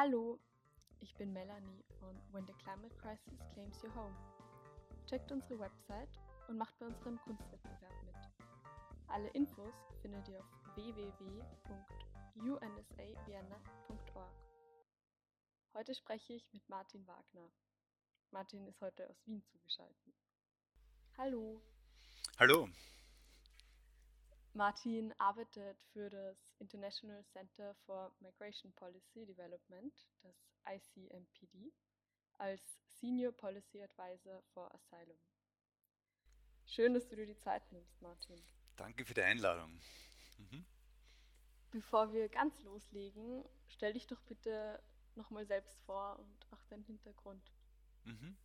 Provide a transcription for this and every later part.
Hallo, ich bin Melanie von When the Climate Crisis Claims Your Home. Checkt unsere Website und macht bei unserem Kunstwettbewerb mit. Alle Infos findet ihr auf www.unsavienna.org. Heute spreche ich mit Martin Wagner. Martin ist heute aus Wien zugeschaltet. Hallo. Hallo. Martin arbeitet für das International Center for Migration Policy Development, das ICMPD, als Senior Policy Advisor for Asylum. Schön, dass du dir die Zeit nimmst, Martin. Danke für die Einladung. Mhm. Bevor wir ganz loslegen, stell dich doch bitte nochmal selbst vor und auch deinen Hintergrund. Mhm.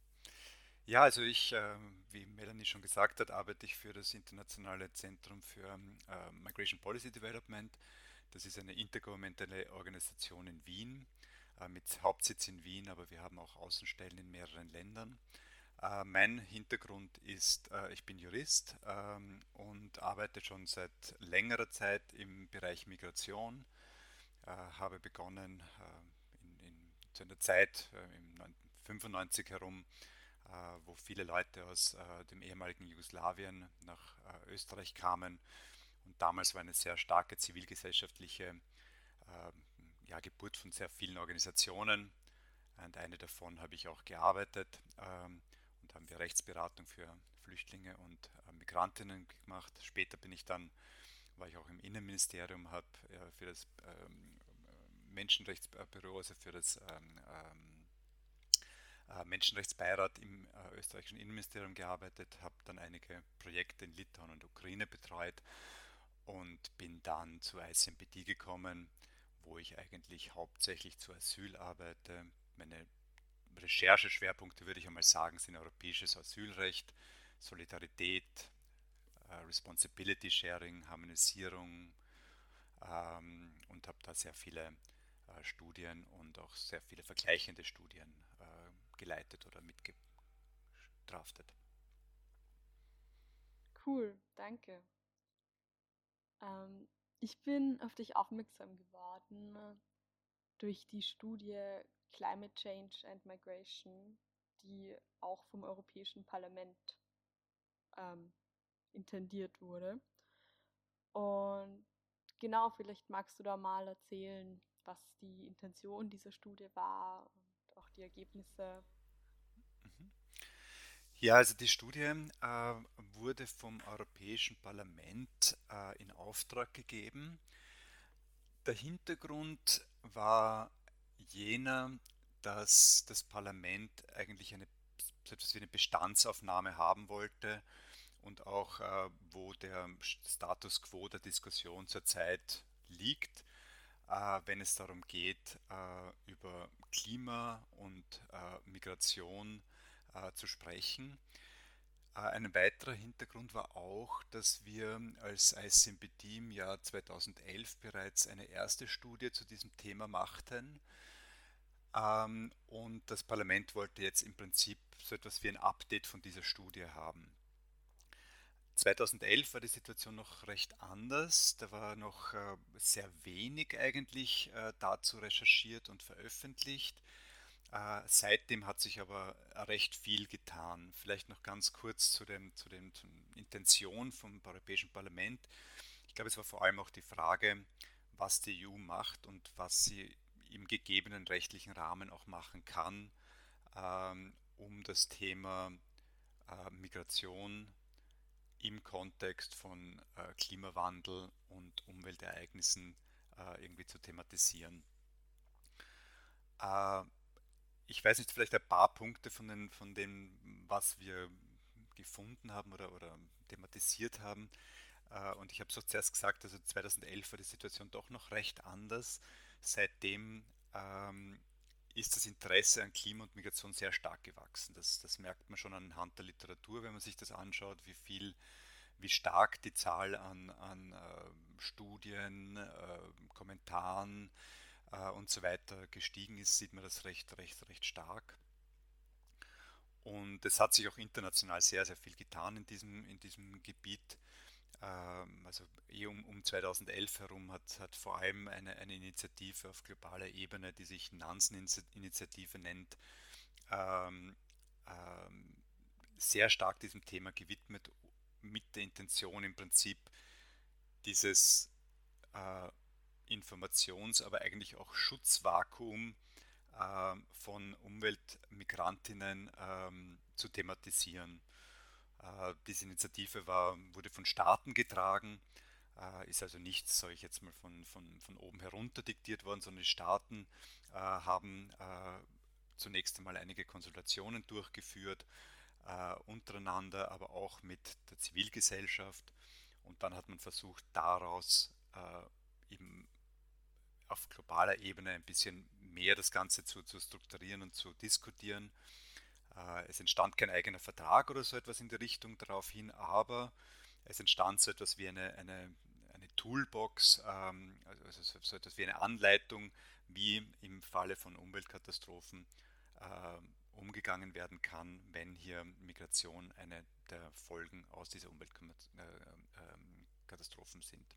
Ja, also ich, äh, wie Melanie schon gesagt hat, arbeite ich für das Internationale Zentrum für äh, Migration Policy Development. Das ist eine intergouvernementale Organisation in Wien äh, mit Hauptsitz in Wien, aber wir haben auch Außenstellen in mehreren Ländern. Äh, mein Hintergrund ist, ich bin Jurist ähm, und arbeite schon seit längerer Zeit im Bereich Migration. Habe begonnen in, in, zu einer Zeit im 95 herum, wo viele Leute aus dem ehemaligen Jugoslawien nach Österreich kamen. Und damals war eine sehr starke zivilgesellschaftliche ja, Geburt von sehr vielen Organisationen. Und eine davon habe ich auch gearbeitet. Ähm, und haben wir Rechtsberatung für Flüchtlinge und äh, Migrantinnen gemacht. Später bin ich dann, war ich auch im Innenministerium, habe äh, für das ähm, Menschenrechtsbüro, also für das ähm, ähm, äh, Menschenrechtsbeirat im äh, österreichischen Innenministerium gearbeitet, habe dann einige Projekte in Litauen und Ukraine betreut und bin dann zu ICMPD gekommen, wo ich eigentlich hauptsächlich zu Asyl arbeite. Meine Rechercheschwerpunkte, würde ich einmal sagen, sind europäisches Asylrecht, Solidarität, äh, Responsibility Sharing, Harmonisierung ähm, und habe da sehr viele äh, Studien und auch sehr viele vergleichende Studien äh, geleitet oder mitgedraftet. Cool, danke. Ähm, ich bin auf dich aufmerksam geworden durch die Studie Climate Change and Migration, die auch vom Europäischen Parlament ähm, intendiert wurde. Und genau, vielleicht magst du da mal erzählen, was die Intention dieser Studie war und auch die Ergebnisse. Ja, also die Studie äh, wurde vom Europäischen Parlament äh, in Auftrag gegeben. Der Hintergrund war jener, dass das Parlament eigentlich eine, eine Bestandsaufnahme haben wollte und auch äh, wo der Status quo der Diskussion zurzeit liegt, äh, wenn es darum geht, äh, über Klima und äh, Migration äh, zu sprechen. Äh, ein weiterer Hintergrund war auch, dass wir als ICMPD im Jahr 2011 bereits eine erste Studie zu diesem Thema machten. Ähm, und das Parlament wollte jetzt im Prinzip so etwas wie ein Update von dieser Studie haben. 2011 war die Situation noch recht anders. Da war noch äh, sehr wenig eigentlich äh, dazu recherchiert und veröffentlicht. Äh, seitdem hat sich aber recht viel getan. Vielleicht noch ganz kurz zu, dem, zu den Intention vom Europäischen Parlament. Ich glaube, es war vor allem auch die Frage, was die EU macht und was sie im gegebenen rechtlichen Rahmen auch machen kann, ähm, um das Thema äh, Migration im Kontext von äh, Klimawandel und Umweltereignissen irgendwie zu thematisieren ich weiß nicht, vielleicht ein paar Punkte von, den, von dem, was wir gefunden haben oder, oder thematisiert haben. Äh, und ich habe so zuerst gesagt, also 2011 war die Situation doch noch recht anders. Seitdem ähm, ist das Interesse an Klima und Migration sehr stark gewachsen. Das, das, merkt man schon anhand der Literatur, wenn man sich das anschaut, wie viel, wie stark die Zahl an, an äh, Studien, äh, Kommentaren, äh, und so weiter gestiegen ist, sieht man das recht, recht, recht stark. Und es hat sich auch international sehr, sehr viel getan in diesem, in diesem Gebiet. ähm, also eh um, um 2011 herum, hat, hat vor allem eine, eine Initiative auf globaler Ebene, die sich Nansen-Initiative nennt, ähm, ähm, sehr stark diesem Thema gewidmet, mit der Intention im Prinzip dieses äh, Informations-, aber eigentlich auch Schutzvakuum äh, von Umweltmigrantinnen ähm, zu thematisieren. Äh, diese Initiative war, wurde von Staaten getragen, äh, ist also nicht, sage ich jetzt mal, von, von, von oben herunter diktiert worden, sondern die Staaten äh, haben zunächst einmal einige Konsultationen durchgeführt, untereinander, aber auch mit der Zivilgesellschaft. Und dann hat man versucht, daraus äh, eben auf globaler Ebene ein bisschen mehr das Ganze zu, zu strukturieren und zu diskutieren. Äh, es entstand kein eigener Vertrag oder so etwas in die Richtung daraufhin, aber es entstand so etwas wie eine, eine, eine Toolbox, ähm, also so etwas wie eine Anleitung, wie im Falle von Umweltkatastrophen ähm, umgegangen werden kann, wenn hier Migration eine der Folgen aus dieser Umweltkatastrophen äh, ähm, sind.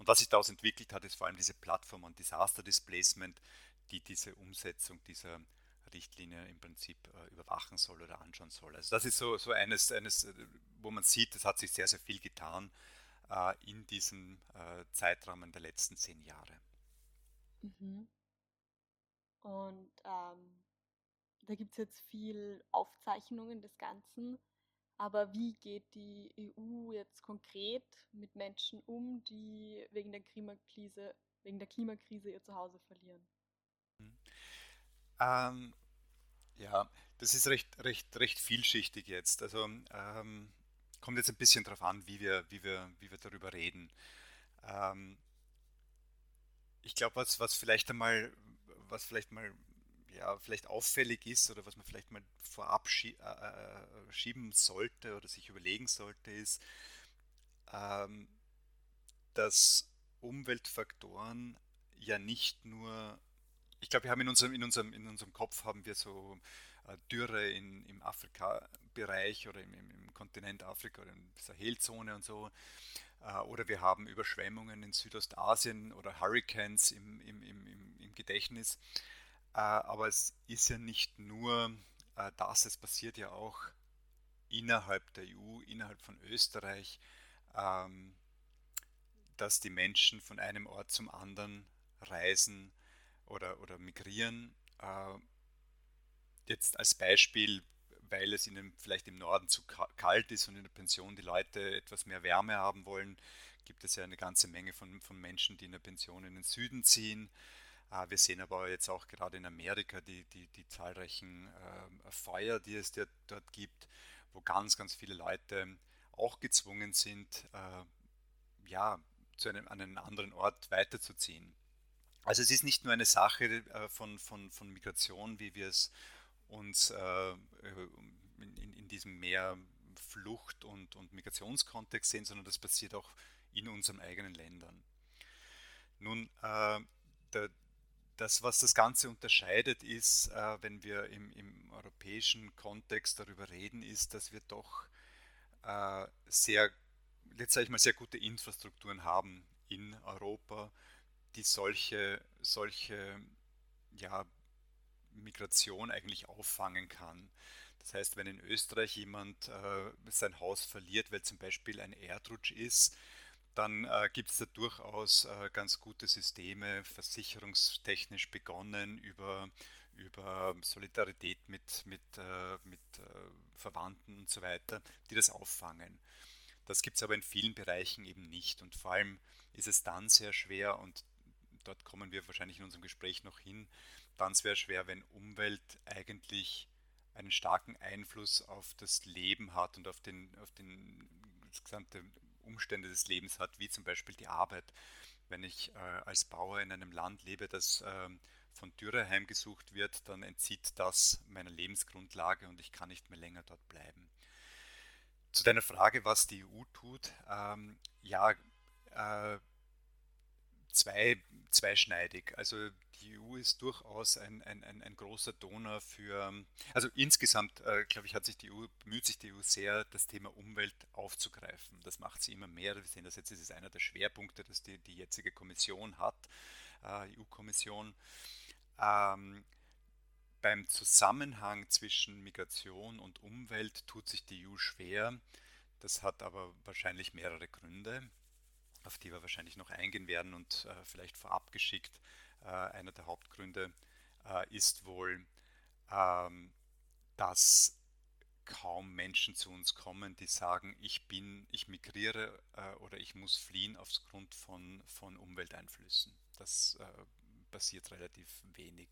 Und was sich daraus entwickelt hat, ist vor allem diese Plattform und Disaster Displacement, die diese Umsetzung dieser Richtlinie im Prinzip äh, überwachen soll oder anschauen soll. Also das ist so, so eines, eines, äh, wo man sieht, es hat sich sehr, sehr viel getan äh, in diesem äh, Zeitrahmen der letzten zehn Jahre. Mhm. Und ähm, da gibt es jetzt viel Aufzeichnungen des Ganzen. Aber wie geht die EU jetzt konkret mit Menschen um, die wegen der Klimakrise, wegen der Klimakrise ihr Zuhause verlieren? Mhm. Ähm, ja, das ist recht, recht, recht vielschichtig jetzt. Also ähm, kommt jetzt ein bisschen darauf an, wie wir, wie wir, wie wir darüber reden. Ähm, ich glaube, was, was vielleicht einmal, was vielleicht mal ja, vielleicht auffällig ist oder was man vielleicht mal vorab schie äh, äh, schieben sollte oder sich überlegen sollte, ist, ähm, dass Umweltfaktoren ja nicht nur, ich glaube, wir haben in unserem, in unserem, in unserem Kopf haben wir so äh, Dürre in, im Afrika-Bereich oder im, im, Kontinent Afrika oder in der Sahelzone und so. Äh, oder wir haben Überschwemmungen in Südostasien oder Hurricanes im, im, im, im Gedächtnis. Äh, aber es ist ja nicht nur äh, das, es passiert ja auch innerhalb der EU, innerhalb von Österreich, ähm, dass die Menschen von einem Ort zum anderen reisen oder, oder migrieren. Äh, jetzt als Beispiel, weil es ihnen vielleicht im Norden zu kalt ist und in der Pension die Leute etwas mehr Wärme haben wollen, gibt es ja eine ganze Menge von, von Menschen, die in der Pension in den Süden ziehen. Ah, wir sehen aber jetzt auch gerade in Amerika die, die, die zahlreichen äh, Feuer, die es dort gibt, wo ganz, ganz viele Leute auch gezwungen sind, äh, ja, zu einem, an einen anderen Ort weiterzuziehen. Also es ist nicht nur eine Sache äh, von, von, von Migration, wie wir es uns äh, in, in, diesem mehr Flucht- und, und Migrationskontext sehen, sondern das passiert auch in unseren eigenen Ländern. Nun, äh, der, das, was das Ganze unterscheidet, ist, äh, wenn wir im, im, europäischen Kontext darüber reden, ist, dass wir doch äh, sehr, jetzt sage ich mal, sehr gute Infrastrukturen haben in Europa, die solche, solche ja, Migration eigentlich auffangen kann. Das heißt, wenn in Österreich jemand äh, sein Haus verliert, weil zum Beispiel ein Erdrutsch ist, dann äh, gibt es da durchaus äh, ganz gute Systeme, versicherungstechnisch begonnen, über, über Solidarität mit, mit, äh, mit äh, Verwandten und so weiter, die das auffangen. Das gibt es aber in vielen Bereichen eben nicht. Und vor allem ist es dann sehr schwer, und dort kommen wir wahrscheinlich in unserem Gespräch noch hin, dann sehr schwer, wenn Umwelt eigentlich einen starken Einfluss auf das Leben hat und auf den, auf den das gesamte Umstände des Lebens hat, wie zum Beispiel die Arbeit. Wenn ich äh, als Bauer in einem Land lebe, das äh, von Dürre heimgesucht wird, dann entzieht das meiner Lebensgrundlage und ich kann nicht mehr länger dort bleiben. Zu deiner Frage, was die EU tut, ähm, ja, äh, zwei, zweischneidig. Also die EU ist durchaus ein, ein, ein, ein großer Donor für, also insgesamt, äh, glaube ich, hat sich die EU, bemüht sich die EU sehr, das Thema Umwelt aufzugreifen. Das macht sie immer mehr. Wir sehen das jetzt, ist es einer der Schwerpunkte, dass die, die jetzige Kommission hat, äh, EU-Kommission. Ähm, beim Zusammenhang zwischen Migration und Umwelt tut sich die EU schwer. Das hat aber wahrscheinlich mehrere Gründe, auf die wir wahrscheinlich noch eingehen werden und äh, vielleicht vorab geschickt. Äh, einer der Hauptgründe äh, ist wohl, ähm, dass kaum Menschen zu uns kommen, die sagen, ich bin, ich migriere äh, oder ich muss fliehen aufgrund von, von Umwelteinflüssen. Das äh, passiert relativ wenig.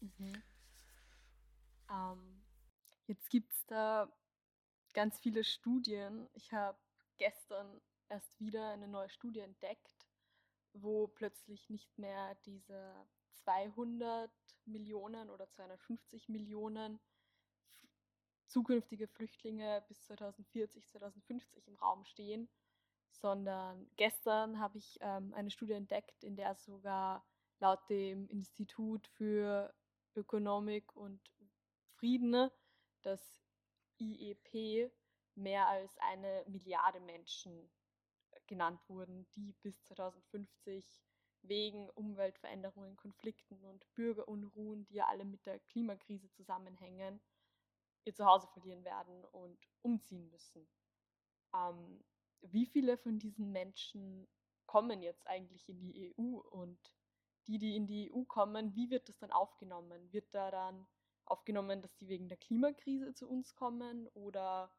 Mhm. Ähm, jetzt gibt es da ganz viele Studien. Ich habe gestern erst wieder eine neue Studie entdeckt, wo plötzlich nicht mehr diese 200 Millionen oder 250 Millionen zukünftige Flüchtlinge bis 2040, 2050 im Raum stehen, sondern gestern habe ich ähm, eine Studie entdeckt, in der sogar laut dem Institut für Ökonomik und Frieden, das IEP, mehr als eine Milliarde Menschen genannt wurden, die bis 2050 wegen Umweltveränderungen, Konflikten und Bürgerunruhen, die ja alle mit der Klimakrise zusammenhängen, ihr Zuhause verlieren werden und umziehen müssen. Ähm, wie viele von diesen Menschen kommen jetzt eigentlich in die EU und die, die in die EU kommen, wie wird das dann aufgenommen? Wird da dann aufgenommen, dass die wegen der Klimakrise zu uns kommen oder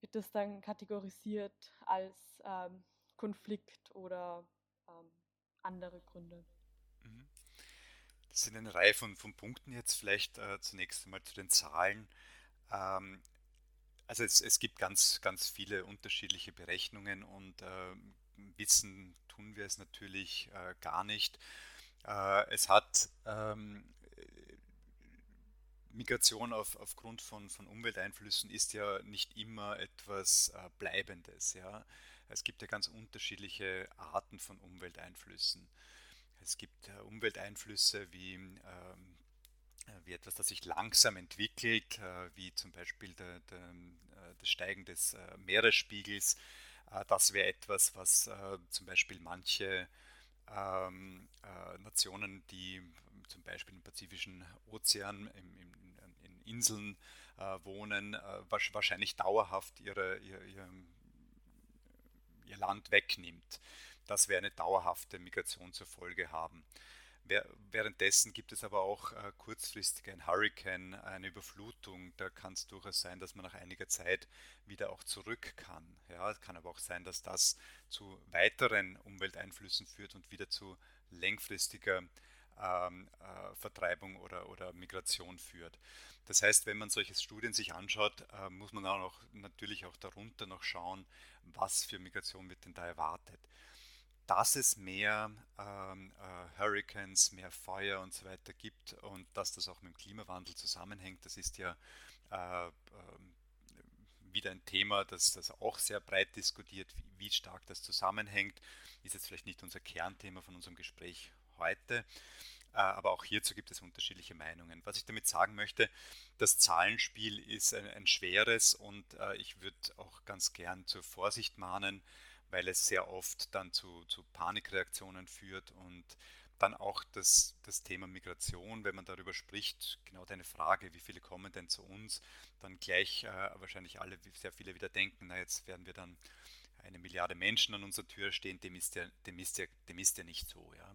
wird das dann kategorisiert als ähm, Konflikt oder ähm, andere Gründe? Mhm. Das sind eine Reihe von, von Punkten jetzt vielleicht äh, zunächst einmal zu den Zahlen. Ähm, also es, es, gibt ganz, ganz viele unterschiedliche Berechnungen und äh, wissen tun wir es natürlich äh, gar nicht. Äh, es hat ähm, Migration auf, aufgrund von, von Umwelteinflüssen ist ja nicht immer etwas äh, Bleibendes. Ja? Es gibt ja ganz unterschiedliche Arten von Umwelteinflüssen. Es gibt äh, Umwelteinflüsse wie, ähm, äh, wie etwas, das sich langsam entwickelt, äh, wie zum Beispiel der, der, äh, das Steigen des äh, Meeresspiegels. das wäre etwas, was zum Beispiel manche ähm, Nationen, die zum Beispiel im Pazifischen Ozean, im, im, in Inseln äh, wohnen, äh, wahrscheinlich dauerhaft ihre, ihr, ihr, ihr Land wegnimmt. Das wäre eine dauerhafte Migration zur Folge haben. Währenddessen gibt es aber auch äh, kurzfristig ein Hurricane, eine Überflutung. Da kann es durchaus sein, dass man nach einiger Zeit wieder auch zurück kann. Ja, es kann aber auch sein, dass das zu weiteren Umwelteinflüssen führt und wieder zu längfristiger ähm, äh, Vertreibung oder, oder Migration führt. Das heißt, wenn man solche Studien sich anschaut, äh, muss man auch noch, natürlich auch darunter noch schauen, was für Migration wird denn da erwartet. Dass es mehr ähm, äh, Hurricanes, mehr Feuer und so weiter gibt und dass das auch mit dem Klimawandel zusammenhängt, das ist ja äh, ähm, wieder ein Thema, das, das auch sehr breit diskutiert, wie, wie stark das zusammenhängt. Ist jetzt vielleicht nicht unser Kernthema von unserem Gespräch heute. Äh, aber auch hierzu gibt es unterschiedliche Meinungen. Was ich damit sagen möchte, das Zahlenspiel ist ein, ein schweres und äh, ich würde auch ganz gern zur Vorsicht mahnen, weil es sehr oft dann zu, zu Panikreaktionen führt und dann auch das, das Thema Migration, wenn man darüber spricht, genau deine Frage, wie viele kommen denn zu uns, dann gleich äh, wahrscheinlich alle, sehr viele wieder denken, na jetzt werden wir dann eine Milliarde Menschen an unserer Tür stehen, dem ist ja, dem ist ja, dem ist ja nicht so. Ja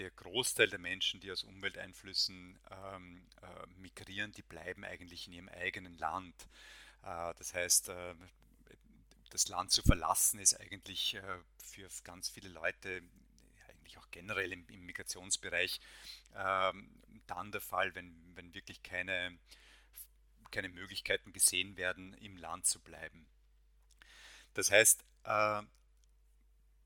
der Großteil der Menschen, die aus Umwelteinflüssen ähm, äh, migrieren, die bleiben eigentlich in ihrem eigenen Land. Äh, das heißt, äh, das Land zu verlassen ist eigentlich äh, für ganz viele Leute, eigentlich auch generell im, im Migrationsbereich, ähm, dann der Fall, wenn, wenn wirklich keine, keine Möglichkeiten gesehen werden, im Land zu bleiben. Das heißt, äh,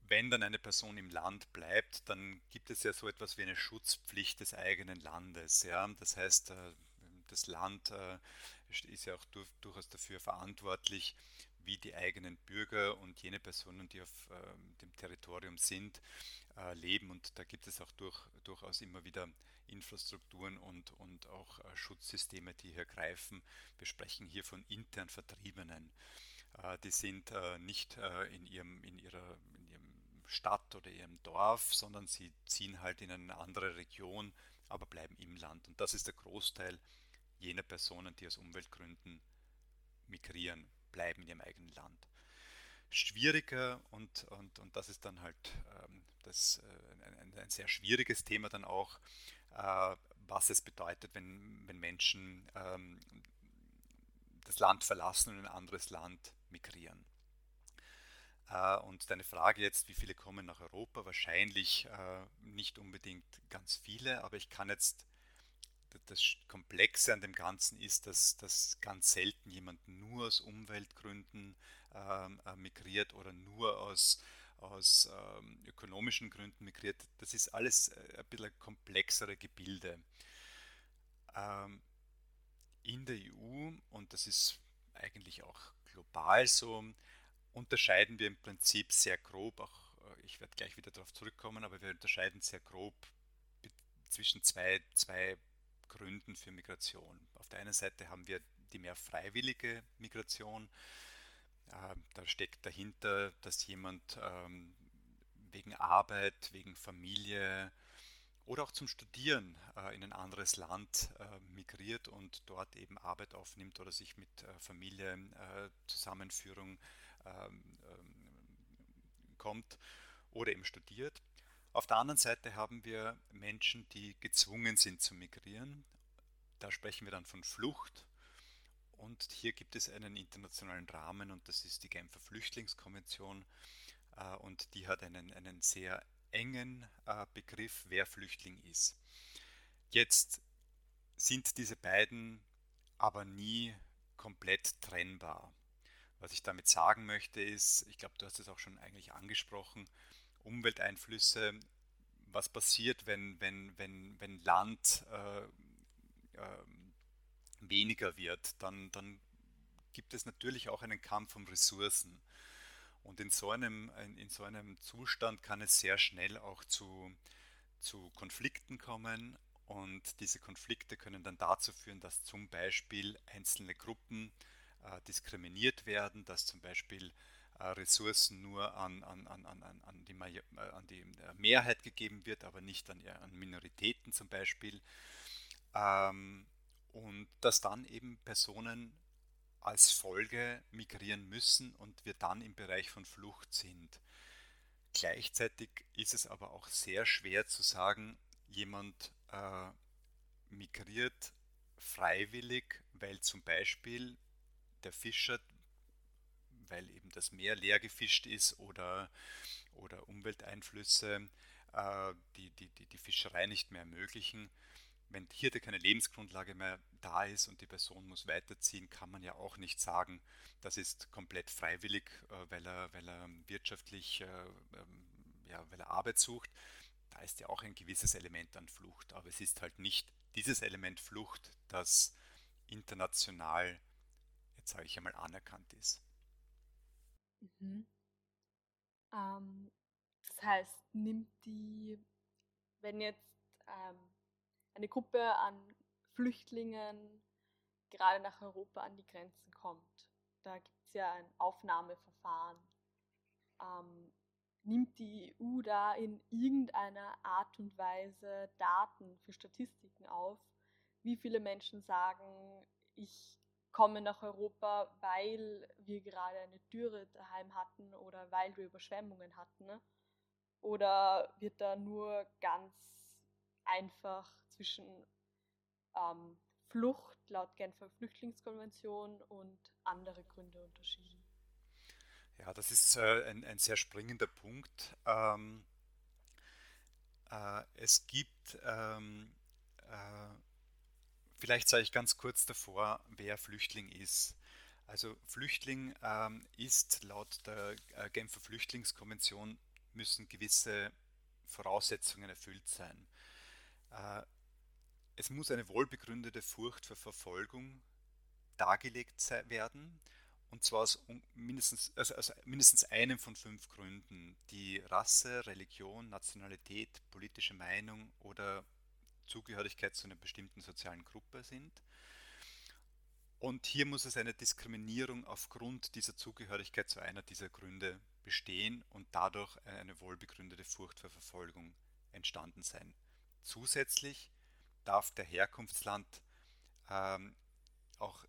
wenn dann eine Person im Land bleibt, dann gibt es ja so etwas wie eine Schutzpflicht des eigenen Landes. Ja? Das heißt, äh, das Land äh, ist ja auch durchaus dafür verantwortlich, wie die eigenen Bürger und jene Personen, die auf äh, dem Territorium sind, äh, leben. Und da gibt es auch durch, durchaus immer wieder Infrastrukturen und, und auch Schutzsysteme, die hier greifen. Wir sprechen hier von intern Vertriebenen. Die sind nicht in, ihrem, in, ihrer, Stadt oder ihrem Dorf, sondern sie ziehen halt in eine andere Region, aber bleiben im Land. Und das ist der Großteil jener Personen, die aus Umweltgründen migrieren, bleiben in ihrem eigenen Land. Schwieriger und, und, und das ist dann halt ähm, das, äh, ein, ein, sehr schwieriges Thema dann auch, äh, was es bedeutet, wenn, wenn Menschen ähm, das Land verlassen und in ein anderes Land migrieren. Äh, und deine Frage jetzt, wie viele kommen nach Europa? Wahrscheinlich äh, nicht unbedingt ganz viele, aber ich kann jetzt das Komplexe an dem Ganzen ist, dass, dass ganz selten jemand nur aus Umweltgründen ähm, äh, migriert oder nur aus, aus ähm, ökonomischen Gründen migriert. Das ist alles ein bisschen komplexere Gebilde. Ähm, in der EU, und das ist eigentlich auch global so, unterscheiden wir im Prinzip sehr grob, auch äh, ich werde gleich wieder darauf zurückkommen, aber wir unterscheiden sehr grob zwischen zwei, zwei Gründen für Migration. Auf der einen Seite haben wir die mehr freiwillige Migration. Äh, da steckt dahinter, dass jemand ähm, wegen Arbeit, wegen Familie oder auch zum Studieren äh, in ein anderes Land äh, migriert und dort eben Arbeit aufnimmt oder sich mit Familie, Zusammenführung ähm, ähm, kommt oder eben studiert. Auf der anderen Seite haben wir Menschen, die gezwungen sind zu migrieren. Da sprechen wir dann von Flucht. Und hier gibt es einen internationalen Rahmen und das ist die Genfer Flüchtlingskonvention. Äh, und die hat einen, einen sehr engen äh, Begriff, wer Flüchtling ist. Jetzt sind diese beiden aber nie komplett trennbar. Was ich damit sagen möchte ist, ich glaube, du hast es auch schon eigentlich angesprochen, Umwelteinflüsse, was passiert, wenn, wenn, wenn, wenn Land äh, äh, weniger wird, dann, dann gibt es natürlich auch einen Kampf um Ressourcen. Und in so einem, in so einem Zustand kann es sehr schnell auch zu, zu Konflikten kommen. Und diese Konflikte können dann dazu führen, dass zum Beispiel einzelne Gruppen diskriminiert werden, dass zum Beispiel äh, Ressourcen nur an, an, an, an, die, äh, an die Mehrheit gegeben wird, aber nicht an, Minoritäten zum Beispiel. Ähm, und dass dann eben Personen als Folge migrieren müssen und wir dann im Bereich von Flucht sind. Gleichzeitig ist es aber auch sehr schwer zu sagen, jemand äh, migriert freiwillig, weil zum Beispiel der Fischer, weil eben das Meer leer gefischt ist oder, oder Umwelteinflüsse, äh, die, die, die die Fischerei nicht mehr ermöglichen. Wenn hier keine Lebensgrundlage mehr da ist und die Person muss weiterziehen, kann man ja auch nicht sagen, das ist komplett freiwillig, äh, weil er, weil er wirtschaftlich, äh, ähm, ja, weil er Arbeit sucht. Da ist ja auch ein gewisses Element an Flucht, aber es ist halt nicht dieses Element Flucht, das international jetzt sage ich einmal, anerkannt ist. Mhm. Ähm, das heißt, nimmt die, wenn jetzt ähm, eine Gruppe an Flüchtlingen gerade nach Europa an die Grenzen kommt, da gibt es ja ein Aufnahmeverfahren, ähm, nimmt die EU da in irgendeiner Art und Weise Daten für Statistiken auf, wie viele Menschen sagen, ich kommen nach Europa, weil wir gerade eine Dürre daheim hatten oder weil wir Überschwemmungen hatten? Ne? Oder wird da nur ganz einfach zwischen ähm, Flucht laut Genfer Flüchtlingskonvention und andere Gründe unterschieden? Ja, das ist äh, ein, ein, sehr springender Punkt. Ähm, äh, es gibt ähm, äh, Vielleicht sage ich ganz kurz davor, wer Flüchtling ist. Also Flüchtling ähm, ist laut der äh, Genfer Flüchtlingskonvention müssen gewisse Voraussetzungen erfüllt sein. Äh, es muss eine wohlbegründete Furcht für Verfolgung dargelegt werden Und zwar aus mindestens, also, also mindestens einem von fünf Gründen, die Rasse, Religion, Nationalität, politische Meinung oder Zugehörigkeit zu einer bestimmten sozialen Gruppe sind. Und hier muss es eine Diskriminierung aufgrund dieser Zugehörigkeit zu einer dieser Gründe bestehen und dadurch eine wohlbegründete Furcht vor Verfolgung entstanden sein. Zusätzlich darf der Herkunftsland ähm, auch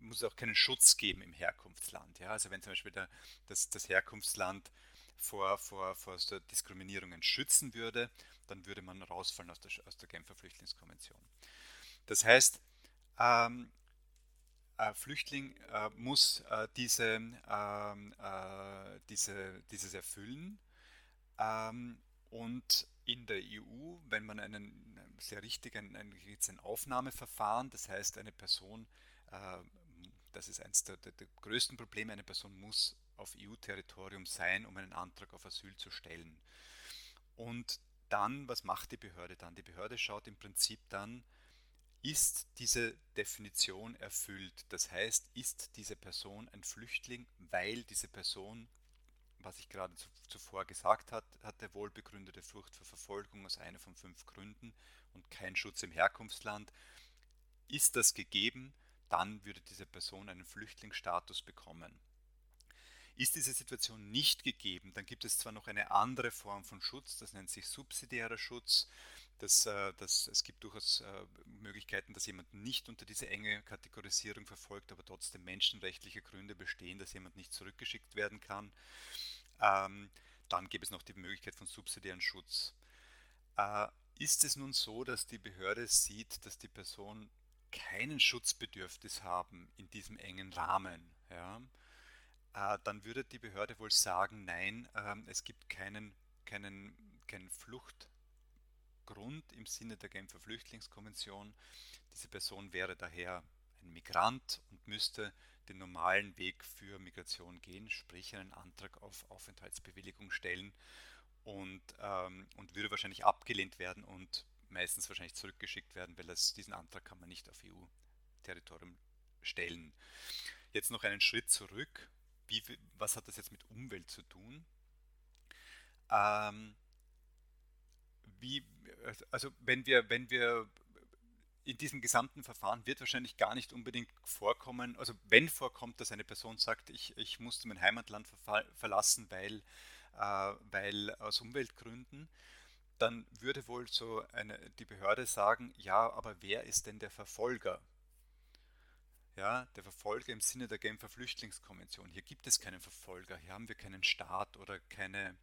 muss auch keinen Schutz geben im Herkunftsland. Ja? Also wenn zum Beispiel der, das, das Herkunftsland vor, vor, vor so Diskriminierungen schützen würde, dann würde man rausfallen aus der, aus der Genfer Flüchtlingskonvention. Das heißt, ähm, ein Flüchtling äh, muss äh, diese, ähm, äh, diese, dieses erfüllen. Ähm, und in der EU, wenn man einen sehr richtig ein, ein, ein Aufnahmeverfahren, das heißt eine Person, äh, das ist eines der, der, der größten Probleme, eine Person muss auf EU-Territorium sein, um einen Antrag auf Asyl zu stellen. Und dann, was macht die Behörde dann? Die Behörde schaut im Prinzip dann, ist diese Definition erfüllt? Das heißt, ist diese Person ein Flüchtling, weil diese Person, was ich gerade zuvor gesagt hat, hatte wohlbegründete Flucht vor Verfolgung aus einer von fünf Gründen und kein Schutz im Herkunftsland. Ist das gegeben, dann würde diese Person einen Flüchtlingsstatus bekommen. Ist diese Situation nicht gegeben, dann gibt es zwar noch eine andere Form von Schutz, das nennt sich subsidiärer Schutz. Das, äh, das, es gibt durchaus äh, Möglichkeiten, dass jemand nicht unter diese enge Kategorisierung verfolgt, aber trotzdem menschenrechtliche Gründe bestehen, dass jemand nicht zurückgeschickt werden kann. Ähm, dann gibt es noch die Möglichkeit von subsidiären Schutz. Äh, ist es nun so, dass die Behörde sieht, dass die Person keinen Schutzbedürfnis haben in diesem engen Rahmen, ja, dann würde die Behörde wohl sagen, nein, ähm, es gibt keinen, keinen, keinen Flucht, Grund im Sinne der Genfer Flüchtlingskonvention. Diese Person wäre daher ein Migrant und müsste den normalen Weg für Migration gehen, sprich einen Antrag auf Aufenthaltsbewilligung stellen und, ähm, und würde wahrscheinlich abgelehnt werden und meistens wahrscheinlich zurückgeschickt werden, weil das, diesen Antrag kann man nicht auf EU-Territorium stellen. Jetzt noch einen Schritt zurück. Wie, was hat das jetzt mit Umwelt zu tun? Ähm, wie, also wenn wir, wenn wir in diesem gesamten Verfahren wird wahrscheinlich gar nicht unbedingt vorkommen, also wenn vorkommt, dass eine Person sagt, ich, ich musste mein Heimatland verlassen, weil, äh, weil aus Umweltgründen, dann würde wohl so eine, die Behörde sagen, ja, aber wer ist denn der Verfolger? Ja, der Verfolger im Sinne der Genfer Flüchtlingskonvention. Hier gibt es keinen Verfolger, hier haben wir keinen Staat oder keine,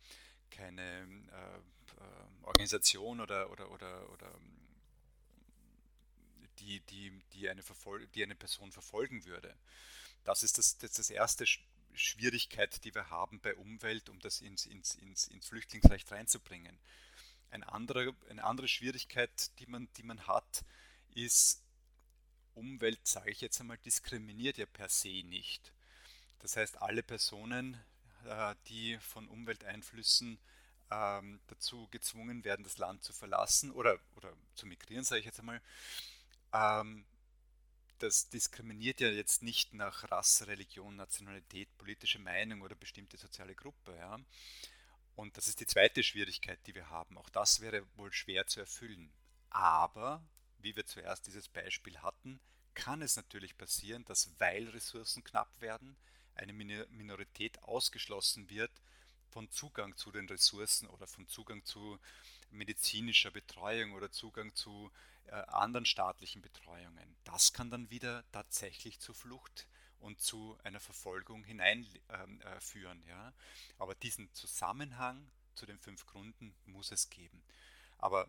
keine äh, äh, Organisation oder, oder, oder, oder die, die, die, eine die eine Person verfolgen würde. Das ist das, das, das erste Schwierigkeit, die wir haben bei Umwelt, um das ins, ins, ins, ins Flüchtlingsrecht reinzubringen. Ein andere, eine andere Schwierigkeit, die man, die man hat, ist, Umwelt, sage ich jetzt einmal, diskriminiert ja per se nicht. Das heißt, alle Personen, äh, die von Umwelteinflüssen ähm, dazu gezwungen werden, das Land zu verlassen oder, oder zu migrieren, sage ich jetzt einmal, ähm, das diskriminiert ja jetzt nicht nach Rasse, Religion, Nationalität, politische Meinung oder bestimmte soziale Gruppe. Ja? Und das ist die zweite Schwierigkeit, die wir haben. Auch das wäre wohl schwer zu erfüllen. Aber, wie wir zuerst dieses Beispiel hatten, kann es natürlich passieren, dass weil Ressourcen knapp werden, eine Minorität ausgeschlossen wird von Zugang zu den Ressourcen oder von Zugang zu medizinischer Betreuung oder Zugang zu äh, anderen staatlichen Betreuungen. Das kann dann wieder tatsächlich zu Flucht und zu einer Verfolgung hineinführen. Ähm, äh, ja? Aber diesen Zusammenhang zu den fünf Gründen muss es geben. Aber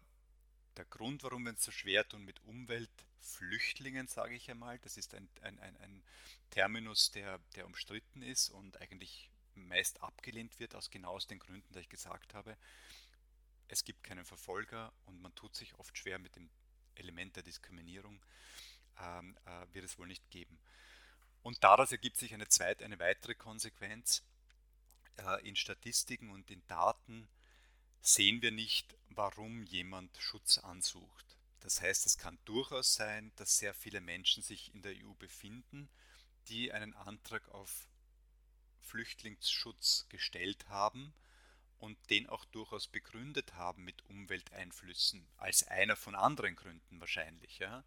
der Grund, warum wir uns so schwer tun mit Umweltflüchtlingen, sage ich einmal, das ist ein, ein, ein, ein Terminus, der, der umstritten ist und eigentlich meist abgelehnt wird, aus genau aus den Gründen, die ich gesagt habe. Es gibt keinen Verfolger und man tut sich oft schwer mit dem Element der Diskriminierung, ähm, äh, wird es wohl nicht geben. Und daraus ergibt sich eine zweite, eine weitere Konsequenz. Äh, in Statistiken und in Daten sehen wir nicht, warum jemand Schutz ansucht. Das heißt, es kann durchaus sein, dass sehr viele Menschen sich in der EU befinden, die einen Antrag auf Flüchtlingsschutz gestellt haben und den auch durchaus begründet haben mit Umwelteinflüssen, als einer von anderen Gründen wahrscheinlich. Ja.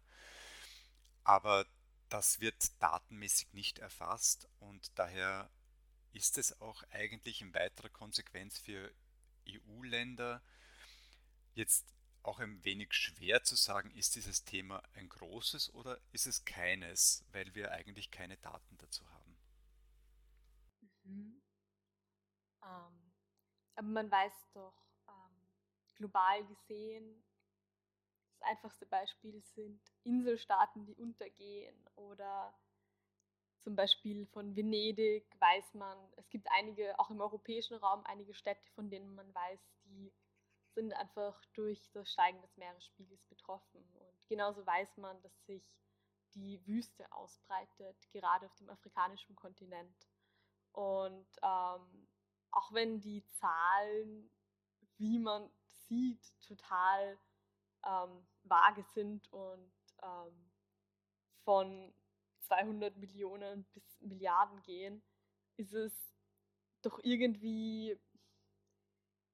Aber das wird datenmäßig nicht erfasst und daher ist es auch eigentlich in weiterer Konsequenz für EU-Länder jetzt auch ein wenig schwer zu sagen, ist dieses Thema ein großes oder ist es keines, weil wir eigentlich keine Daten dazu haben. Mhm. Ähm, aber man weiß doch, ähm, global gesehen, das einfachste Beispiel sind Inselstaaten, die untergehen oder zum Beispiel von Venedig weiß man, es gibt einige, auch im europäischen Raum, einige Städte, von denen man weiß, die sind einfach durch das Steigen des Meeresspiegels betroffen. Und genauso weiß man, dass sich die Wüste ausbreitet, gerade auf dem afrikanischen Kontinent. Und ähm, auch wenn die Zahlen, wie man sieht, total ähm, vage sind und ähm, von 200 Millionen bis Milliarden gehen, ist es doch irgendwie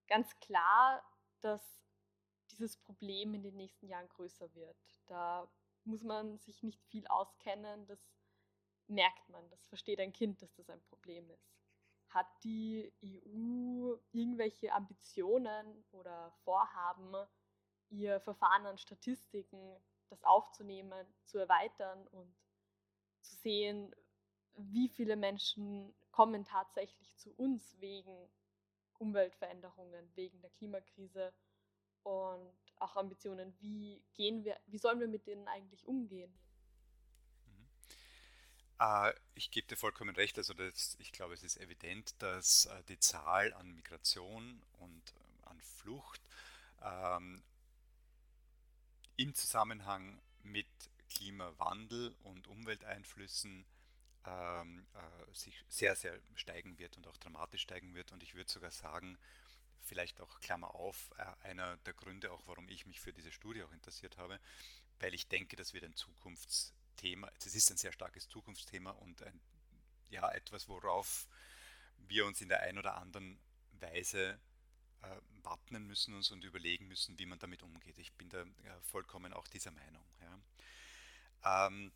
ganz klar, dass dieses Problem in den nächsten Jahren größer wird. Da muss man sich nicht viel auskennen, das merkt man, das versteht ein Kind, dass das ein Problem ist. Hat die EU irgendwelche Ambitionen oder Vorhaben, ihr Verfahren an Statistiken, das aufzunehmen, zu erweitern und zu sehen, wie viele Menschen kommen tatsächlich zu uns wegen Umweltveränderungen, wegen der Klimakrise und auch Ambitionen, wie gehen wir, wie sollen wir mit denen eigentlich umgehen? Mhm. Äh, ich gebe dir vollkommen recht. Also das, ich glaube, es ist evident, dass äh, die Zahl an Migration und äh, an Flucht ähm, im Zusammenhang mit Klimawandel und Umwelteinflüssen ähm, äh, sich sehr, sehr steigen wird und auch dramatisch steigen wird. Und ich würde sogar sagen, vielleicht auch Klammer auf, äh, einer der Gründe auch, warum ich mich für diese Studie auch interessiert habe, weil ich denke, das wird ein Zukunftsthema, es ist ein sehr starkes Zukunftsthema und ein, ja, etwas, worauf wir uns in der einen oder anderen Weise äh, wappnen müssen uns und überlegen müssen, wie man damit umgeht. Ich bin da ja, vollkommen auch dieser Meinung. Ja. Ähm,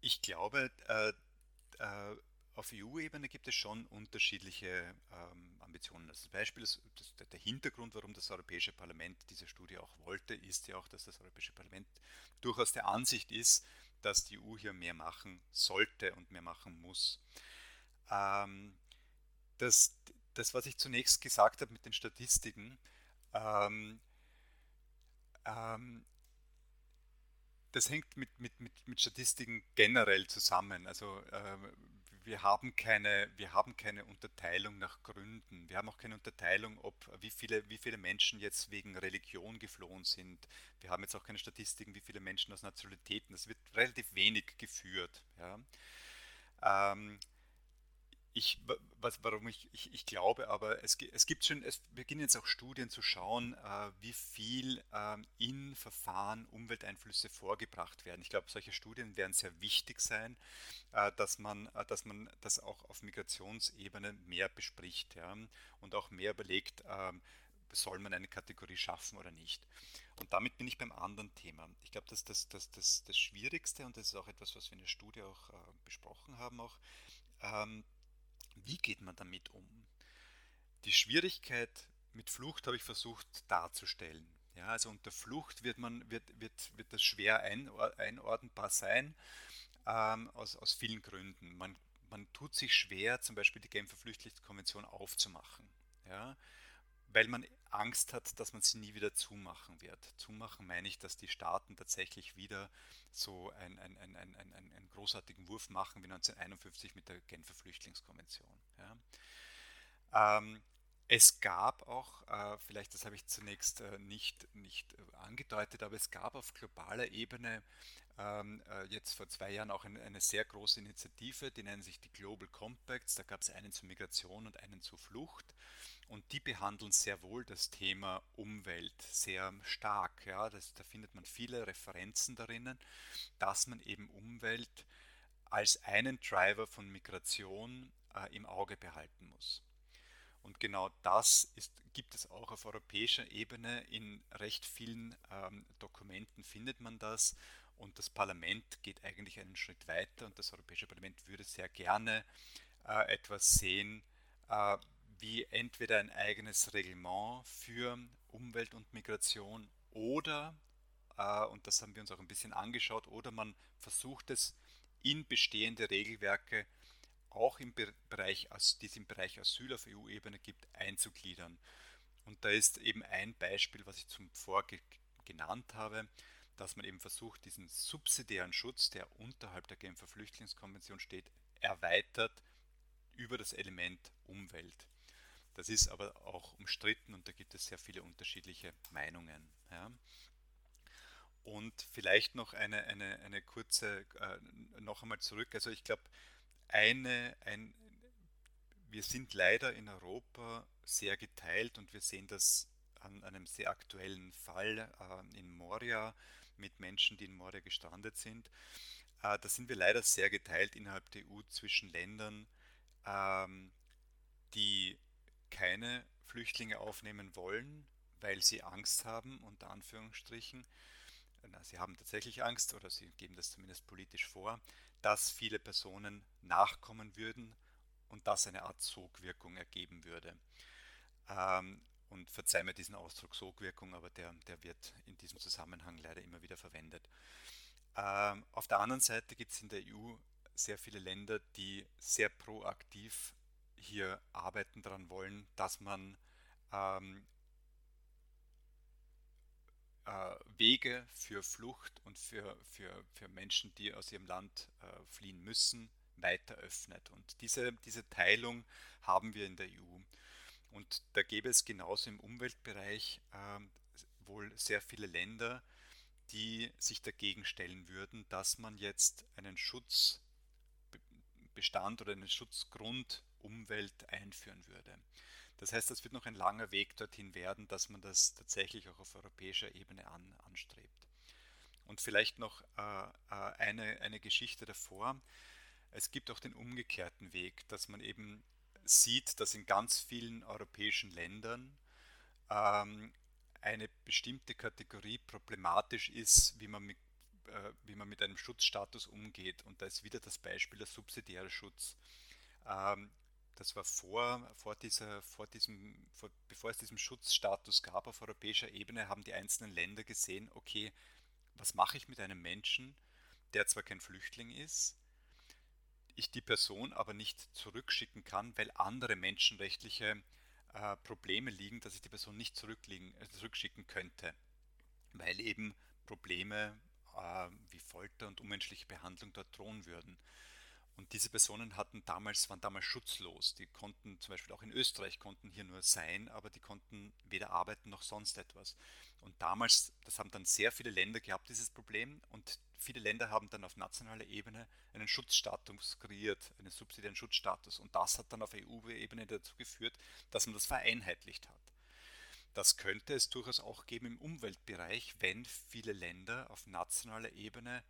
ich glaube, äh, äh, auf EU-Ebene gibt es schon unterschiedliche ähm, Ambitionen. Also das Beispiel, ist, das, der Hintergrund, warum das Europäische Parlament diese Studie auch wollte, ist ja auch, dass das Europäische Parlament durchaus der Ansicht ist, dass die EU hier mehr machen sollte und mehr machen muss. Ähm, das, das, was ich zunächst gesagt habe mit den Statistiken, ähm, ähm, das hängt mit, mit, mit, mit Statistiken generell zusammen. Also äh, wir haben, keine, wir haben keine Unterteilung nach Gründen. Wir haben auch keine Unterteilung, ob wie viele, wie viele Menschen jetzt wegen Religion geflohen sind. Wir haben jetzt auch keine Statistiken, wie viele Menschen aus Nationalitäten. Das wird relativ wenig geführt. Ja. Ähm, ich, was, warum ich, ich, ich, glaube, aber es, es gibt schon, es beginnen jetzt auch Studien zu schauen, äh, wie viel äh, in Verfahren Umwelteinflüsse vorgebracht werden. Ich glaube, solche Studien werden sehr wichtig sein, äh, dass, man, äh, dass man das auch auf Migrationsebene mehr bespricht ja, und auch mehr überlegt, ähm, soll man eine Kategorie schaffen oder nicht. Und damit bin ich beim anderen Thema. Ich glaube, dass das, das, das, das Schwierigste, und das ist auch etwas, was wir in der Studie auch äh, besprochen haben, auch, ähm, wie geht man damit um? Die Schwierigkeit mit Flucht habe ich versucht darzustellen. Ja, also unter Flucht wird, man, wird, wird, wird das schwer einordnbar sein, ähm, aus, aus vielen Gründen. Man, man tut sich schwer, zum Beispiel die Genfer Flüchtlingskonvention aufzumachen. Ja, weil man Angst hat, dass man sie nie wieder zumachen wird. Zumachen meine ich, dass die Staaten tatsächlich wieder so einen ein, ein, ein, ein, großartigen Wurf machen wie 1951 mit der Genfer Flüchtlingskonvention. Ja. Ähm, es gab auch, äh, vielleicht das habe ich zunächst äh, nicht, nicht äh, angedeutet, aber es gab auf globaler Ebene ähm, äh, jetzt vor zwei Jahren auch eine, sehr große Initiative, die nennen sich die Global Compacts. Da gab es einen zur Migration und einen zur Flucht. Und die behandeln sehr wohl das Thema Umwelt sehr stark. Ja, das, da findet man viele Referenzen darin, dass man eben Umwelt als einen Driver von Migration im Auge behalten muss. Und genau das ist, gibt es auch auf europäischer Ebene. In recht vielen ähm, Dokumenten findet man das. Und das Parlament geht eigentlich einen Schritt weiter. Und das Europäische Parlament würde sehr gerne äh, etwas sehen, äh, wie entweder ein eigenes Reglement für Umwelt und Migration oder, äh, und das haben wir uns auch ein bisschen angeschaut, oder man versucht es in bestehende Regelwerke auch im Bereich, die es im Bereich Asyl auf EU-Ebene gibt, einzugliedern. Und da ist eben ein Beispiel, was ich zum Vorge genannt habe, dass man eben versucht, diesen subsidiären Schutz, der unterhalb der Genfer Flüchtlingskonvention steht, erweitert über das Element Umwelt. Das ist aber auch umstritten und da gibt es sehr viele unterschiedliche Meinungen. Ja. Und vielleicht noch eine, eine, eine kurze, äh, noch einmal zurück. Also ich glaube, eine, ein, wir sind leider in Europa sehr geteilt und wir sehen das an einem sehr aktuellen Fall äh, in Moria mit Menschen, die in Moria gestrandet sind. Äh, da sind wir leider sehr geteilt innerhalb der EU zwischen Ländern, ähm, die keine Flüchtlinge aufnehmen wollen, weil sie Angst haben, unter Anführungsstrichen. Na, sie haben tatsächlich Angst oder sie geben das zumindest politisch vor, dass viele Personen nachkommen würden und das eine Art Sogwirkung ergeben würde. Ähm, und verzeih mir diesen Ausdruck Sogwirkung, aber der, der wird in diesem Zusammenhang leider immer wieder verwendet. Ähm, auf der anderen Seite gibt es in der EU sehr viele Länder, die sehr proaktiv hier arbeiten daran wollen, dass man ähm, äh, Wege für Flucht und für, für, für Menschen, die aus ihrem Land äh, fliehen müssen, weiter öffnet. Und diese, diese Teilung haben wir in der EU. Und da gäbe es genauso im Umweltbereich äh, wohl sehr viele Länder, die sich dagegen stellen würden, dass man jetzt einen Schutzbestand oder einen Schutzgrund Umwelt einführen würde. Das heißt, das wird noch ein langer Weg dorthin werden, dass man das tatsächlich auch auf europäischer Ebene an, anstrebt. Und vielleicht noch äh, äh, eine, eine Geschichte davor. Es gibt auch den umgekehrten Weg, dass man eben sieht, dass in ganz vielen europäischen Ländern ähm, eine bestimmte Kategorie problematisch ist, wie man, mit, äh, wie man mit einem Schutzstatus umgeht. Und da ist wieder das Beispiel der subsidiäre Schutz. Ähm, das war vor, vor, dieser, vor diesem, vor, bevor es diesen Schutzstatus gab auf europäischer Ebene, haben die einzelnen Länder gesehen, okay, was mache ich mit einem Menschen, der zwar kein Flüchtling ist, ich die Person aber nicht zurückschicken kann, weil andere menschenrechtliche äh, Probleme liegen, dass ich die Person nicht äh, zurückschicken könnte, weil eben Probleme äh, wie Folter und unmenschliche Behandlung dort drohen würden. Und diese Personen hatten damals, waren damals schutzlos. Die konnten zum Beispiel auch in Österreich konnten hier nur sein, aber die konnten weder arbeiten noch sonst etwas. Und damals, das haben dann sehr viele Länder gehabt, dieses Problem. Und viele Länder haben dann auf nationaler Ebene einen Schutzstatus kreiert, einen subsidiären Schutzstatus. Und das hat dann auf EU-Ebene dazu geführt, dass man das vereinheitlicht hat. Das könnte es durchaus auch geben im Umweltbereich, wenn viele Länder auf nationaler Ebene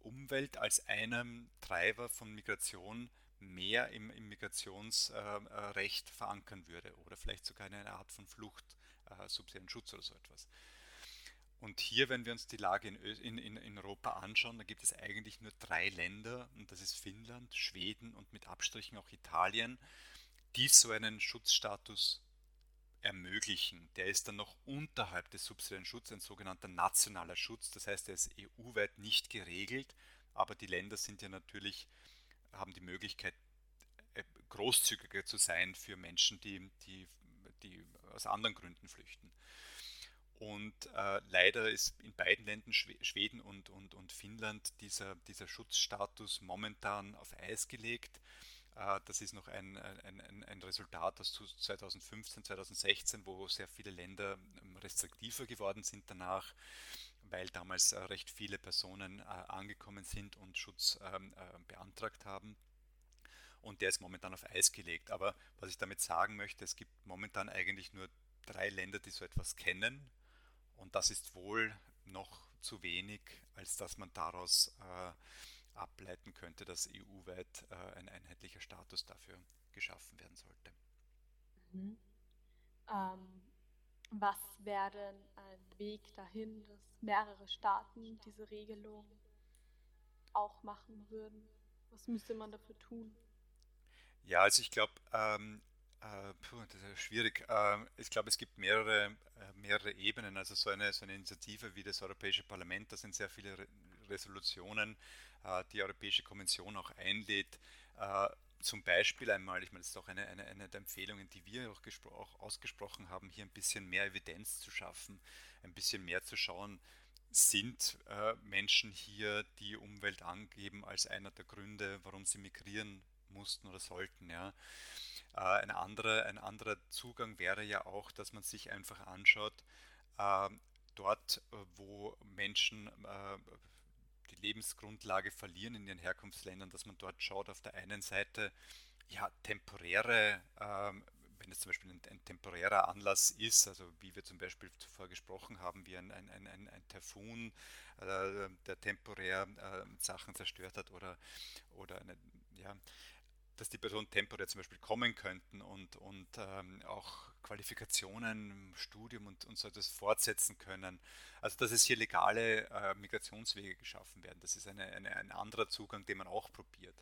Umwelt als einem Treiber von Migration mehr im, im Migrationsrecht äh, verankern würde oder vielleicht sogar in einer Art von Flucht, äh, subsidiären Schutz oder so etwas. Und hier, wenn wir uns die Lage in, in, in, Europa anschauen, da gibt es eigentlich nur drei Länder, und das ist Finnland, Schweden und mit Abstrichen auch Italien, die so einen Schutzstatus ermöglichen. Der ist dann noch unterhalb des subsidiären Schutzes, ein sogenannter nationaler Schutz. Das heißt, er ist EU-weit nicht geregelt, aber die Länder sind ja natürlich, haben die Möglichkeit, äh, großzügiger zu sein für Menschen, die, die, die aus anderen Gründen flüchten. Und äh, leider ist in beiden Ländern, Schweden und, und, und Finnland, dieser, dieser Schutzstatus momentan auf Eis gelegt. Äh, das ist noch ein, ein, ein Resultat aus 2015, 2016, wo sehr viele Länder ähm, restriktiver geworden sind danach, weil damals äh, recht viele Personen äh, angekommen sind und Schutz ähm, beantragt haben. Und der ist momentan auf Eis gelegt. Aber was ich damit sagen möchte, es gibt momentan eigentlich nur drei Länder, die so etwas kennen. Und das ist wohl noch zu wenig, als dass man daraus ableiten könnte, dass EU-weit äh, ein einheitlicher Status dafür geschaffen werden sollte. Mhm. Ähm, was wäre denn ein Weg dahin, dass mehrere Staaten diese Regelung auch machen würden? Was müsste man dafür tun? Ja, also ich glaube, ähm, äh, das ist schwierig. Äh, ich glaube, es gibt mehrere, äh, mehrere Ebenen. Also so eine, so eine Initiative wie das Europäische Parlament, da sind sehr viele Resolutionen, äh, die Europäische Konvention auch einlädt. Äh, zum Beispiel einmal, ich meine, das ist auch eine, eine, eine der Empfehlungen, die wir auch, auch ausgesprochen haben, hier ein bisschen mehr Evidenz zu schaffen, ein bisschen mehr zu schauen, sind äh, Menschen hier, die Umwelt angeben als einer der Gründe, warum sie migrieren mussten oder sollten. Ja. Äh, ein, anderer, ein anderer Zugang wäre ja auch, dass man sich einfach anschaut, äh, dort, wo Menschen äh, die Lebensgrundlage verlieren in ihren Herkunftsländern, dass man dort schaut, auf der einen Seite ja, temporäre ähm, wenn es zum Beispiel ein, ein, temporärer Anlass ist, also wie wir zum Beispiel zuvor gesprochen haben, wie ein, ein, ein, ein Taifun, äh, der temporär äh, Sachen zerstört hat oder, oder eine, ja, dass die Personen temporär zum Beispiel kommen könnten und, und ähm, auch Qualifikationen, Studium und, und so etwas fortsetzen können. Also dass es hier legale äh, Migrationswege geschaffen werden. Das ist eine, eine, ein anderer Zugang, den man auch probiert.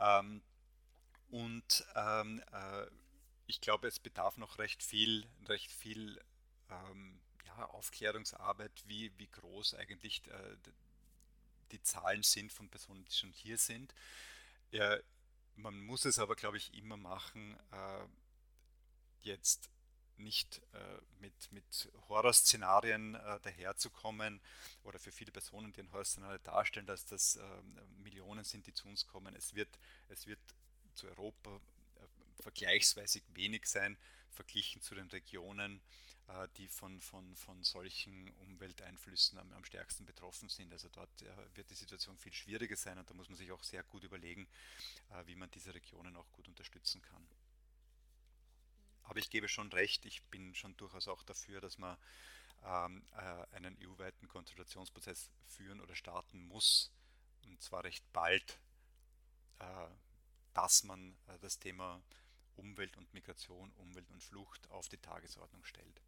Ähm, und ähm, äh, ich glaube, es bedarf noch recht viel, recht viel ähm, ja, Aufklärungsarbeit, wie, wie groß eigentlich äh, die Zahlen sind von Personen, die schon hier sind. Man muss es aber, glaube ich, immer machen, äh, jetzt nicht äh, mit, mit Horrorszenarien äh, daherzukommen oder für viele Personen, die ein Horrorszenario darstellen, dass das ähm, Millionen sind, die zu uns kommen. Es wird, es wird zu Europa vergleichsweise wenig sein, verglichen zu den Regionen, äh, die von, von, von solchen Umwelteinflüssen am, am stärksten betroffen sind. Also dort äh, wird die Situation viel schwieriger sein und da muss man sich auch sehr gut überlegen, äh, wie man diese Regionen auch gut unterstützen kann. Aber ich gebe schon recht, ich bin schon durchaus auch dafür, dass man ähm, einen EU-weiten Konsultationsprozess führen oder starten muss, und zwar recht bald, dass man das Thema Umwelt und Migration, Umwelt und Flucht auf die Tagesordnung stellt.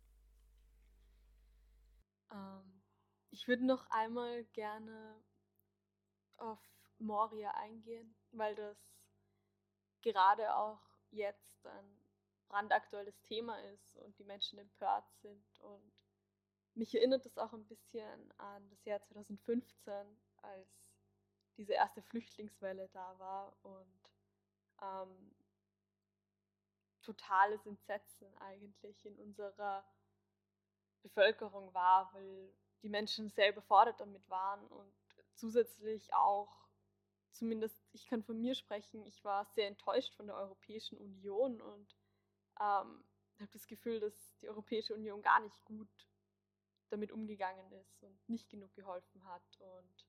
Ähm, ich würde noch einmal gerne auf Moria eingehen, weil das gerade auch jetzt ein brandaktuelles Thema ist und die Menschen empört sind. Und mich erinnert es auch ein bisschen an das Jahr 2015, als diese erste Flüchtlingswelle da war und ähm, totales Entsetzen eigentlich in unserer Bevölkerung war, weil die Menschen sehr überfordert damit waren und zusätzlich auch, zumindest ich kann von mir sprechen, ich war sehr enttäuscht von der Europäischen Union und ähm, habe das Gefühl, dass die Europäische Union gar nicht gut damit umgegangen ist und nicht genug geholfen hat. Und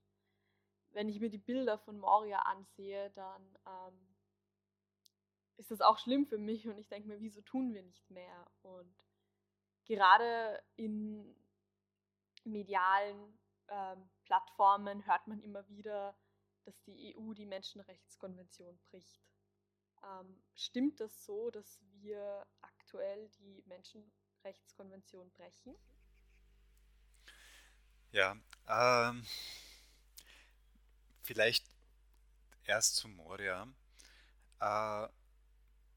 wenn ich mir die Bilder von Moria ansehe, dann ähm, ist das auch schlimm für mich und ich denke mir, wieso tun wir nicht mehr? Und gerade in medialen ähm, Plattformen hört man immer wieder, dass die EU die Menschenrechtskonvention bricht. Ähm, stimmt das so, dass wir aktuell die Menschenrechtskonvention brechen? Ja, ähm, vielleicht erst zu Moria. Äh,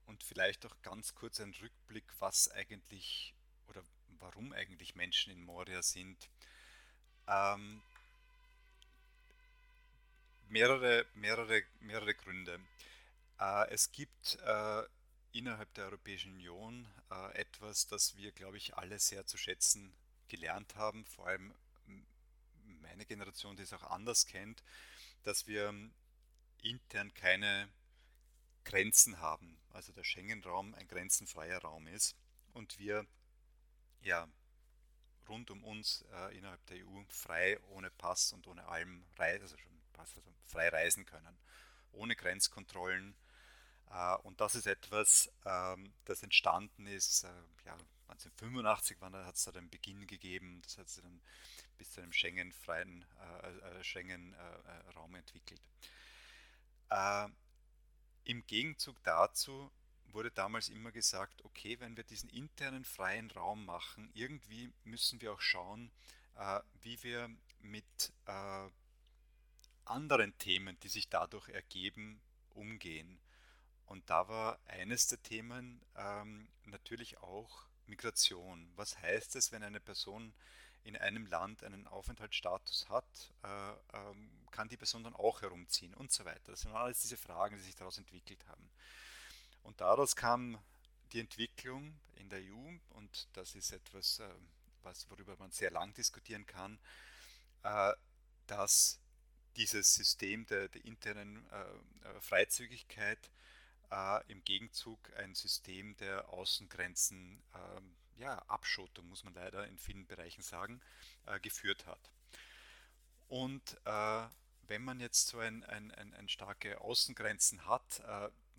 und vielleicht auch ganz kurz ein Rückblick, was eigentlich oder warum eigentlich Menschen in Moria sind. Ähm, mehrere, mehrere, mehrere Gründe. Äh, es gibt äh, innerhalb der Europäischen Union äh, etwas, das wir, glaube ich, alle sehr zu schätzen gelernt haben, vor allem meine Generation, die es auch anders kennt, dass wir intern keine Grenzen haben, also der Schengen-Raum ein grenzenfreier Raum ist und wir ja rund um uns äh, innerhalb der EU frei ohne Pass und ohne allem reisen, also schon Pass, also frei reisen können, ohne Grenzkontrollen. Äh, und das ist etwas, ähm, das entstanden ist, äh, ja, 1985 hat es da den Beginn gegeben, das hat es dann bis zu einem Schengen-freien äh, Schengen-Raum entwickelt. Im Gegenzug dazu wurde damals immer gesagt, okay, wenn wir diesen internen freien Raum machen, irgendwie müssen wir auch schauen, äh, wie wir mit äh, anderen Themen, die sich dadurch ergeben, umgehen. Und da war eines der Themen ähm, natürlich auch Migration. Was heißt es, wenn eine Person in einem Land einen Aufenthaltsstatus hat, äh, ähm, kann die Person dann auch herumziehen und so weiter. Das sind alles diese Fragen, die sich daraus entwickelt haben. Und daraus kam die Entwicklung in der EU, und das ist etwas, äh, was, worüber man sehr lang diskutieren kann, äh, dass dieses System der, der internen Freizügigkeit im Gegenzug ein System der Außengrenzen, ähm, ja, Abschottung, muss man leider in vielen Bereichen sagen, geführt hat. Und wenn man jetzt so ein, ein, ein, ein starke Außengrenzen hat,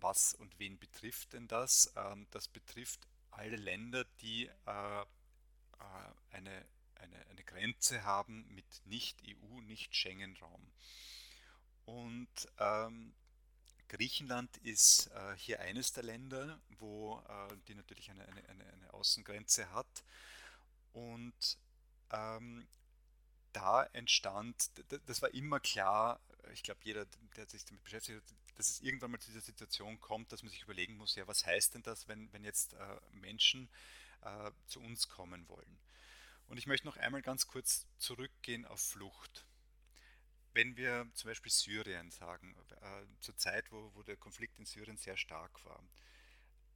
was und wen betrifft denn das? Ähm, das betrifft alle Länder, die äh, äh, eine, eine, eine Grenze haben mit Nicht-EU, Nicht-Schengen-Raum. Und ähm, Griechenland ist äh, hier eines der Länder, wo äh, die natürlich eine, eine, eine, Außengrenze hat. Und ähm, da entstand, das war immer klar, ich glaube, jeder, der sich damit beschäftigt hat, dass es irgendwann mal zu dieser Situation kommt, dass man sich überlegen muss, ja, was heißt denn das, wenn, wenn jetzt äh, Menschen äh, zu uns kommen wollen? Und ich möchte noch einmal ganz kurz zurückgehen auf Flucht. Wenn wir zum Beispiel Syrien sagen, äh, zur Zeit, wo, wo der Konflikt in Syrien sehr stark war,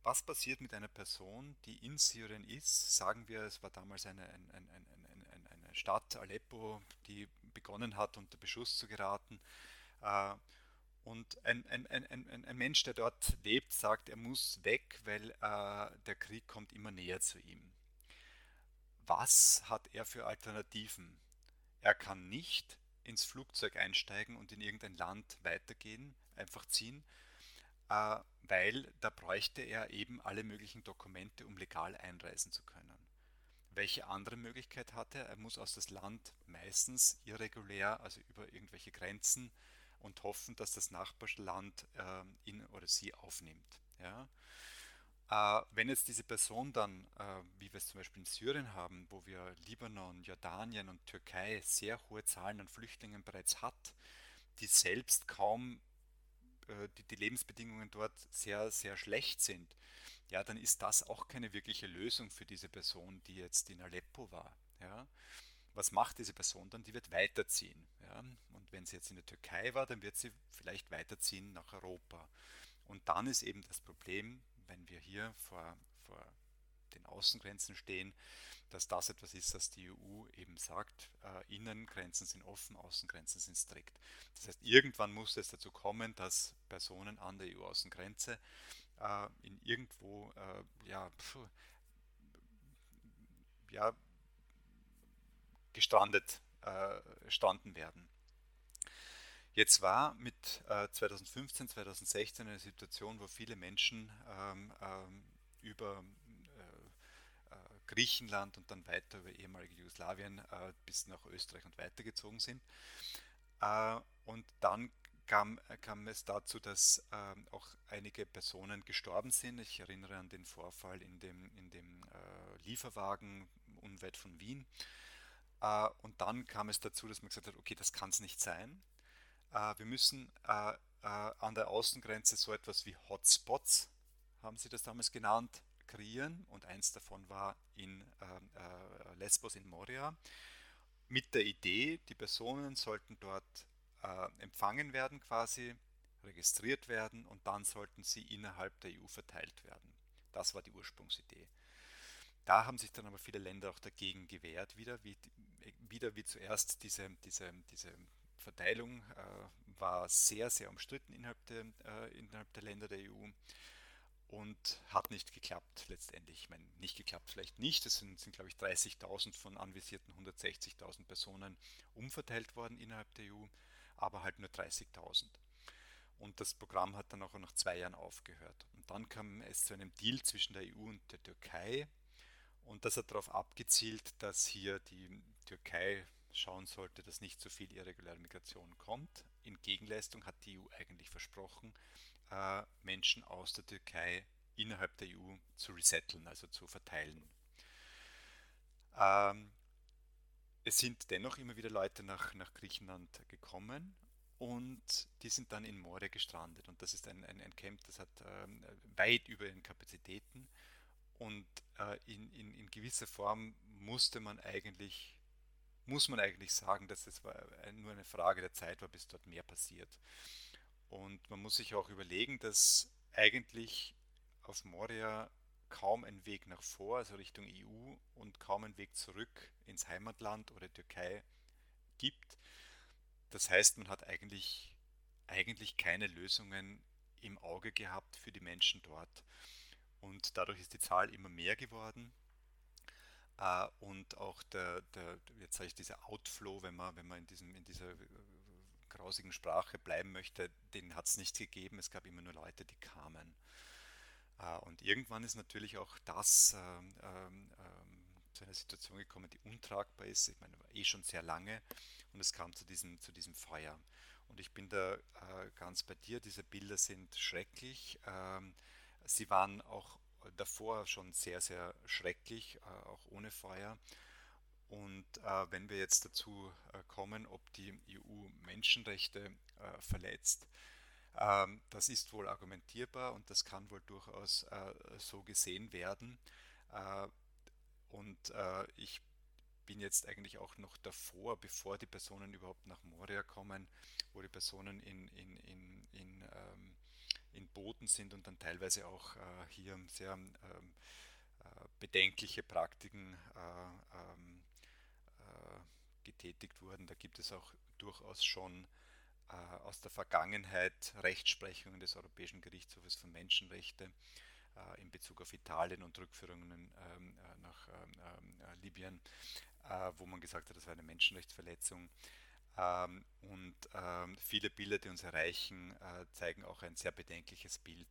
was passiert mit einer Person, die in Syrien ist? Sagen wir, es war damals eine, ein, ein, ein, eine Stadt, Aleppo, die begonnen hat, unter Beschuss zu geraten. Äh, und ein, ein, ein, ein, Mensch, der dort lebt, sagt, er muss weg, weil äh, der Krieg kommt immer näher zu ihm. Was hat er für Alternativen? Er kann nicht ins Flugzeug einsteigen und in irgendein Land weitergehen, einfach ziehen, äh, weil da bräuchte er eben alle möglichen Dokumente, um legal einreisen zu können. Welche andere Möglichkeit hat er? Er muss aus das Land meistens irregulär, also über irgendwelche Grenzen, und hoffen, dass das Nachbarland äh, ihn oder sie aufnimmt. Ja? Äh, wenn jetzt diese Person dann, äh, wie wir es zum Beispiel in Syrien haben, wo wir Libanon, Jordanien und Türkei sehr hohe Zahlen an Flüchtlingen bereits hat, die selbst kaum äh, die, die Lebensbedingungen dort sehr, sehr schlecht sind, ja, dann ist das auch keine wirkliche Lösung für diese Person, die jetzt in Aleppo war. Ja was macht diese Person dann? Die wird weiterziehen. Ja? Und wenn sie jetzt in der Türkei war, dann wird sie vielleicht weiterziehen nach Europa. Und dann ist eben das Problem, wenn wir hier vor, vor den Außengrenzen stehen, dass das etwas ist, das die EU eben sagt, äh, Innengrenzen sind offen, Außengrenzen sind strikt. Das heißt, irgendwann muss es dazu kommen, dass Personen an der EU-Außengrenze äh, in irgendwo äh, ja, pf, ja, gestrandet äh, standen werden. Jetzt war mit äh, 2015, 2016 eine Situation, wo viele Menschen ähm, ähm, über äh, äh, Griechenland und dann weiter über ehemalige Jugoslawien äh, bis nach Österreich und weitergezogen sind. Äh, und dann kam, kam, es dazu, dass ähm, auch einige Personen gestorben sind. Ich erinnere an den Vorfall in dem, in dem Lieferwagen unweit von Wien äh, und dann kam es dazu, dass man gesagt hat, okay, das kann es nicht sein. Äh, wir müssen äh, an der Außengrenze so etwas wie Hotspots, haben sie das damals genannt, kreieren. Und eins davon war in Lesbos in Moria. Mit der Idee, die Personen sollten dort empfangen werden quasi, registriert werden und dann sollten sie innerhalb der EU verteilt werden. Das war die Ursprungsidee. Da haben sich dann aber viele Länder auch dagegen gewehrt, wieder wie, wieder wie zuerst diese, diese, diese Verteilung äh, war sehr, sehr umstritten innerhalb der, äh, innerhalb der Länder der EU und hat nicht geklappt letztendlich. Ich meine, nicht geklappt vielleicht nicht. Es sind, sind glaube ich, 30.000 von anvisierten 160.000 Personen umverteilt worden innerhalb der EU, aber halt nur 30.000. Und das Programm hat dann auch nach zwei Jahren aufgehört. Und dann kam es zu einem Deal zwischen der EU und der Türkei, und das hat darauf abgezielt, dass hier die Türkei schauen sollte, dass nicht so viel irreguläre Migration kommt. In Gegenleistung hat die EU eigentlich versprochen, äh, Menschen aus der Türkei innerhalb der EU zu resetteln, also zu verteilen. Ähm, es sind dennoch immer wieder Leute nach, nach Griechenland gekommen und die sind dann in Moria gestrandet. Und das ist ein, ein, ein Camp, das hat ähm, weit über ihren Kapazitäten. Und äh, in, in, in gewisser Form musste man eigentlich, muss man eigentlich sagen, dass es war nur eine Frage der Zeit war, bis dort mehr passiert. Und man muss sich auch überlegen, dass eigentlich auf Moria kaum ein Weg nach vor, also Richtung EU, und kaum ein Weg zurück ins Heimatland oder Türkei gibt. Das heißt, man hat eigentlich, eigentlich keine Lösungen im Auge gehabt für die Menschen dort. Und dadurch ist die Zahl immer mehr geworden. Äh, und auch der, der jetzt sage ich, dieser Outflow, wenn man, wenn man in, diesem, in dieser grausigen Sprache bleiben möchte, den hat es nicht gegeben. Es gab immer nur Leute, die kamen. Äh, und irgendwann ist natürlich auch das ähm, ähm, ähm, zu einer Situation gekommen, die untragbar ist. Ich meine, eh schon sehr lange und es kam zu diesem, zu diesem Feuer. Und ich bin da äh, ganz bei dir, diese Bilder sind schrecklich. Ähm, sie waren auch davor schon sehr, sehr schrecklich, äh, auch ohne Feuer. Und äh, wenn wir jetzt dazu äh, kommen, ob die EU Menschenrechte verletzt, ähm, das ist wohl argumentierbar und das kann wohl durchaus so gesehen werden. Und ich bin jetzt eigentlich auch noch davor, bevor die Personen überhaupt nach Moria kommen, wo die Personen in, in, in, in, ähm, in Booten sind und dann teilweise auch äh, hier sehr ähm, äh, bedenkliche Praktiken äh, ähm, äh, getätigt wurden. Da gibt es auch durchaus schon aus der Vergangenheit Rechtsprechungen des Europäischen Gerichtshofes für Menschenrechte in Bezug auf Italien und Rückführungen ähm, äh, nach Libyen, wo man gesagt hat, das war eine Menschenrechtsverletzung. Ähm, und viele Bilder, die uns erreichen, zeigen auch ein sehr bedenkliches Bild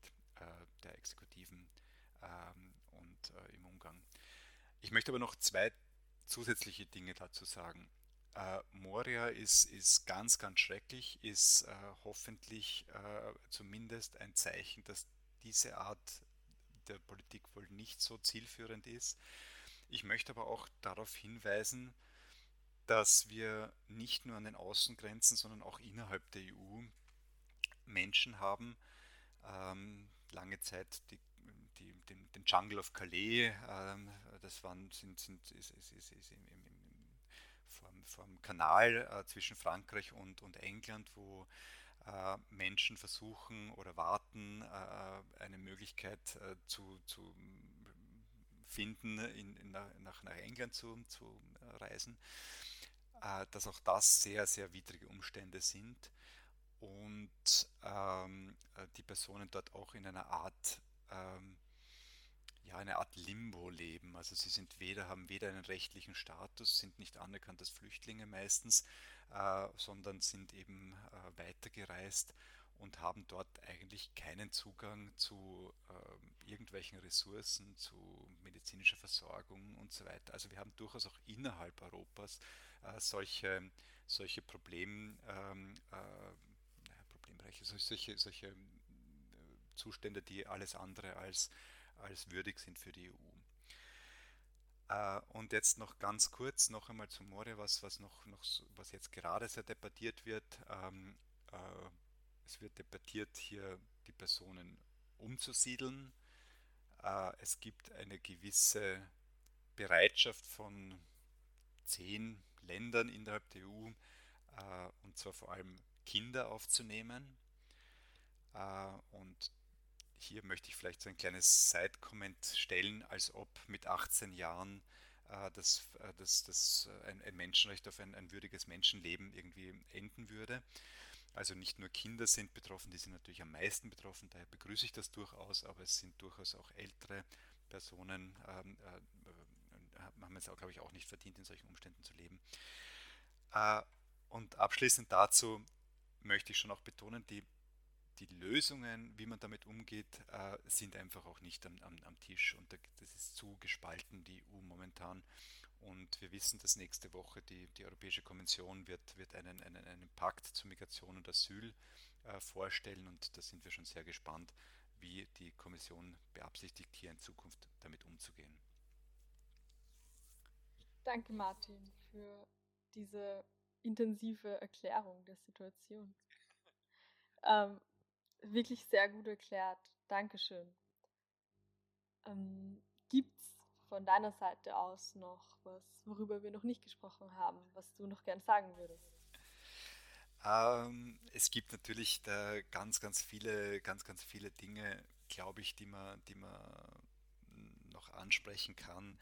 der Exekutiven und im Umgang. Ich möchte aber noch zwei zusätzliche Dinge dazu sagen. Äh, Moria ist, ist ganz, ganz schrecklich, ist äh, hoffentlich äh, zumindest ein Zeichen, dass diese Art der Politik wohl nicht so zielführend ist. Ich möchte aber auch darauf hinweisen, dass wir nicht nur an den Außengrenzen, sondern auch innerhalb der EU Menschen haben, ähm, lange Zeit die, die, den, den, Jungle of Calais, ähm, das waren, sind, sind, ist, ist, ist, ist im, im vom, vom Kanal äh, zwischen Frankreich und, und England, wo äh, Menschen versuchen oder warten, äh, eine Möglichkeit äh, zu, zu finden, in, in, nach, nach England zu, zu reisen, äh, dass auch das sehr, sehr widrige Umstände sind und ähm, äh, die Personen dort auch in einer Art ähm, ja, eine Art Limbo leben. Also sie sind weder, haben weder einen rechtlichen Status, sind nicht anerkannt als Flüchtlinge meistens, äh, sondern sind eben äh, weitergereist und haben dort eigentlich keinen Zugang zu äh, irgendwelchen Ressourcen, zu medizinischer Versorgung und so weiter. Also wir haben durchaus auch innerhalb Europas äh, solche, solche Problem, ähm, äh, Problembereiche, solche, solche äh, Zustände, die alles andere als als würdig sind für die EU. Äh, und jetzt noch ganz kurz noch einmal zu Moria, was, was, noch, noch, was jetzt gerade sehr debattiert wird. Ähm, äh, es wird debattiert, hier die Personen umzusiedeln. Äh, es gibt eine gewisse Bereitschaft von zehn Ländern innerhalb der EU, und zwar vor allem Kinder aufzunehmen. Und hier möchte ich vielleicht so ein kleines Side-Comment stellen, als ob mit 18 Jahren äh, das, äh, das, das, äh, ein, ein, Menschenrecht auf ein, ein würdiges Menschenleben irgendwie enden würde. Also nicht nur Kinder sind betroffen, die sind natürlich am meisten betroffen, daher begrüße ich das durchaus, aber es sind durchaus auch ältere Personen, ähm, äh, haben es glaube ich, auch nicht verdient, in solchen Umständen zu leben. Äh, und abschließend dazu möchte ich schon auch betonen, die die Lösungen, wie man damit umgeht, äh, sind einfach auch nicht am, am, am Tisch und das ist zu gespalten, die EU momentan. Und wir wissen, dass nächste Woche die, die Europäische Kommission wird, wird einen, einen, einen Pakt zu Migration und Asyl äh, vorstellen und da sind wir schon sehr gespannt, wie die Kommission beabsichtigt, hier in Zukunft damit umzugehen. Danke, Martin, für diese intensive Erklärung der Situation. Ähm, wirklich sehr gut erklärt. Dankeschön. Ähm, Gibt es von deiner Seite aus noch was, worüber wir noch nicht gesprochen haben, was du noch gern sagen würdest? Ähm, es gibt natürlich da ganz, ganz viele, ganz, ganz viele Dinge, glaube ich, die man, die man noch ansprechen kann.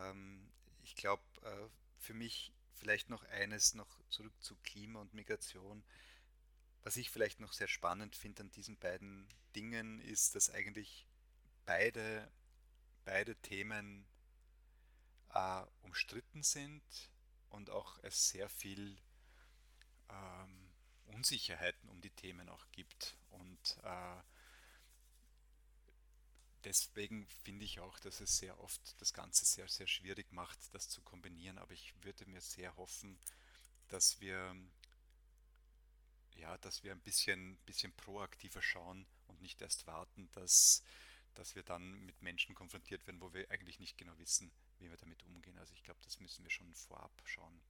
Ähm, ich glaube, äh, für mich vielleicht noch eines noch zurück zu Klima und Migration. Was ich vielleicht noch sehr spannend finde an diesen beiden Dingen ist, dass eigentlich beide, beide Themen äh, umstritten sind und auch es sehr viel ähm, Unsicherheiten um die Themen auch gibt. Und äh, deswegen finde ich auch, dass es sehr oft das Ganze sehr, sehr schwierig macht, das zu kombinieren. Aber ich würde mir sehr hoffen, dass wir ja, dass wir ein bisschen, bisschen proaktiver schauen und nicht erst warten, dass, dass wir dann mit Menschen konfrontiert werden, wo wir eigentlich nicht genau wissen, wie wir damit umgehen. Also ich glaube, das müssen wir schon vorab schauen,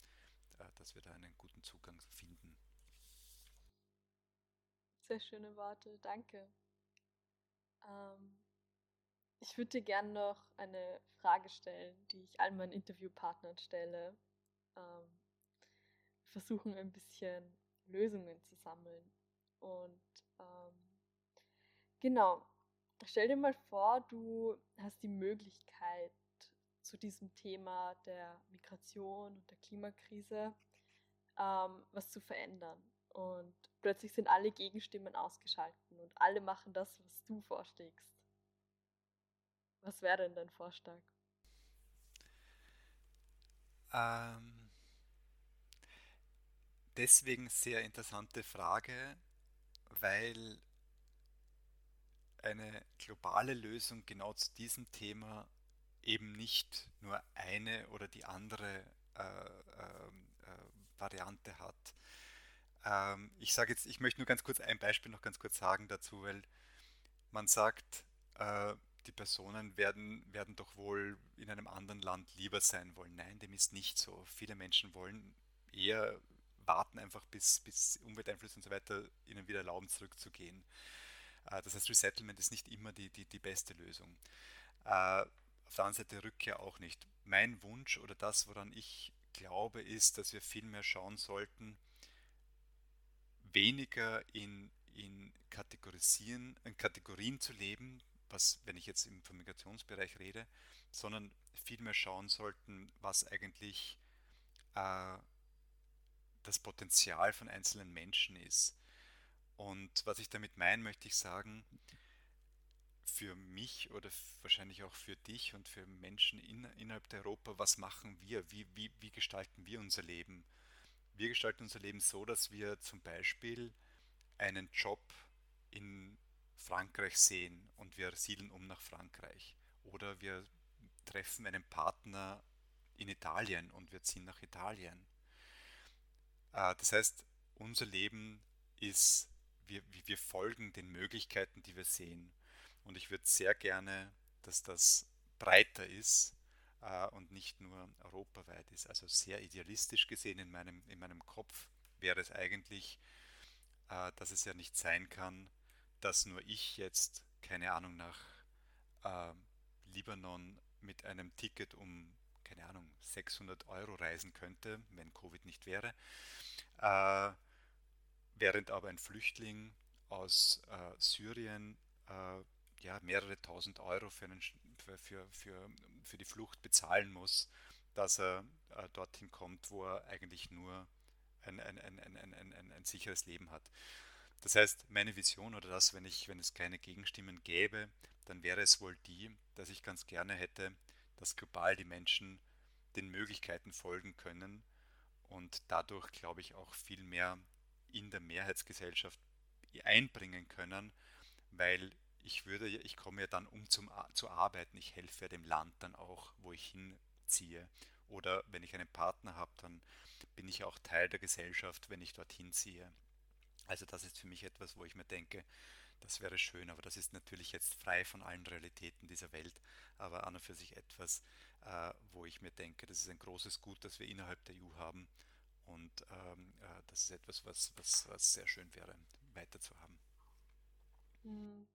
äh, dass wir da einen guten Zugang finden. Sehr schöne Worte, danke. Ähm, ich würde dir gerne noch eine Frage stellen, die ich all meinen Interviewpartnern stelle. Ähm, versuchen ein bisschen Lösungen zu sammeln. Und ähm, genau, stell dir mal vor, du hast die Möglichkeit, zu diesem Thema der Migration und der Klimakrise ähm, was zu verändern. Und plötzlich sind alle Gegenstimmen ausgeschalten und alle machen das, was du vorschlägst. Was wäre denn dein Vorschlag? Ähm, deswegen sehr interessante Frage, weil eine globale Lösung genau zu diesem Thema eben nicht nur eine oder die andere äh, äh, äh, Variante hat. Ähm, ich sage jetzt, ich möchte nur ganz kurz ein Beispiel noch ganz kurz sagen dazu, weil man sagt, äh, die Personen werden, werden doch wohl in einem anderen Land lieber sein wollen. Nein, dem ist nicht so. Viele Menschen wollen eher warten einfach, bis, bis Umwelteinflüsse und so weiter ihnen wieder erlauben, zurückzugehen. Äh, das heißt, Resettlement ist nicht immer die, die, die beste Lösung. Äh, auf der anderen Seite Rückkehr auch nicht. Mein Wunsch oder das, woran ich glaube, ist, dass wir viel mehr schauen sollten, weniger in, in, Kategorisieren, in Kategorien zu leben, was, wenn ich jetzt im Migrationsbereich rede, sondern viel mehr schauen sollten, was eigentlich äh, das Potenzial von einzelnen Menschen ist. Und was ich damit meine, möchte ich sagen, für mich oder wahrscheinlich auch für dich und für Menschen in, innerhalb der Europa, was machen wir? Wie, wie, wie gestalten wir unser Leben? Wir gestalten unser Leben so, dass wir zum Beispiel einen Job in Frankreich sehen und wir siedeln um nach Frankreich. Oder wir treffen einen Partner in Italien und wir ziehen nach Italien. Äh, das heißt, unser Leben ist, wir, wir folgen den Möglichkeiten, die wir sehen. Und ich würde sehr gerne, dass das breiter ist äh, und nicht nur europaweit ist. Also sehr idealistisch gesehen in meinem, in meinem Kopf wäre es eigentlich, äh, dass es ja nicht sein kann, dass nur ich jetzt, keine Ahnung, nach äh, Libanon mit einem Ticket um, keine Ahnung, 600 Euro reisen könnte, wenn Covid nicht wäre, äh, während aber ein Flüchtling aus äh, Syrien äh, ja, mehrere tausend Euro für, einen, für, für, für, die Flucht bezahlen muss, dass er äh, dorthin kommt, wo er eigentlich nur ein, ein, ein, ein, ein, ein, ein sicheres Leben hat. Das heißt, meine Vision oder das, wenn, ich, wenn es keine Gegenstimmen gäbe, dann wäre es wohl die, dass ich ganz gerne hätte, dass global die Menschen den Möglichkeiten folgen können und dadurch, glaube ich, auch viel mehr in der Mehrheitsgesellschaft einbringen können, weil ich würde, ich komme ja dann um zum, zu arbeiten, ich helfe ja dem Land dann auch, wo ich hinziehe. Oder wenn ich einen Partner habe, dann bin ich auch Teil der Gesellschaft, wenn ich dorthin ziehe. Also das ist für mich etwas, wo ich mir denke, das wäre schön, aber das ist natürlich jetzt frei von allen Realitäten dieser Welt, aber an und für sich etwas, äh, wo ich mir denke, das ist ein großes Gut, das wir innerhalb der EU haben und ähm, äh, das ist etwas, was, was, was sehr schön wäre, weiter zu haben. Hm,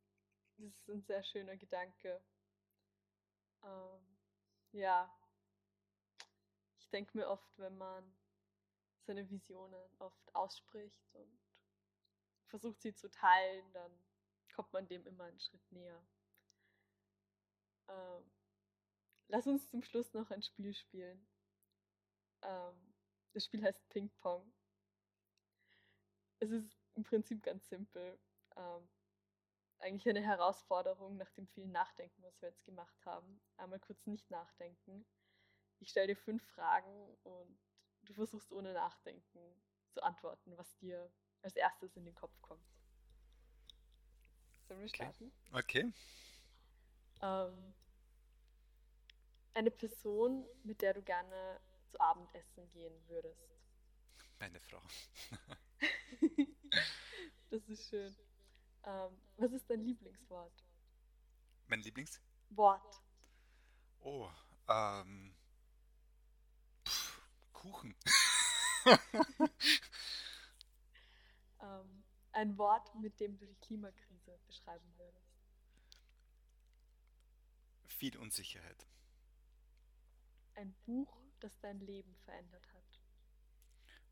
das ist ein sehr schöner Gedanke. Ähm, ja, ich denke mir oft, wenn man seine Visionen oft ausspricht und versucht sie zu teilen, dann kommt man dem immer einen Schritt näher. Ähm, lass uns zum Schluss noch ein Spiel spielen. Ähm, das Spiel heißt Ping Pong. Es ist im Prinzip ganz simpel. Ähm, eigentlich eine Herausforderung nach dem vielen Nachdenken, was wir jetzt gemacht haben. Einmal kurz nicht nachdenken. Ich stelle dir fünf Fragen und du versuchst ohne Nachdenken zu antworten, was dir als erstes in den Kopf kommt. Sollen wir starten? Okay. okay. Ähm, eine Person, mit der du gerne zu Abendessen gehen würdest. Meine Frau. das ist schön. Ähm, was ist dein Lieblingswort? Mein Lieblings? Wort. Oh, ähm, pff, Kuchen. ähm, ein Wort, mit dem du die Klimakrise beschreiben würdest. Viel Unsicherheit. Ein Buch, das dein Leben verändert hat.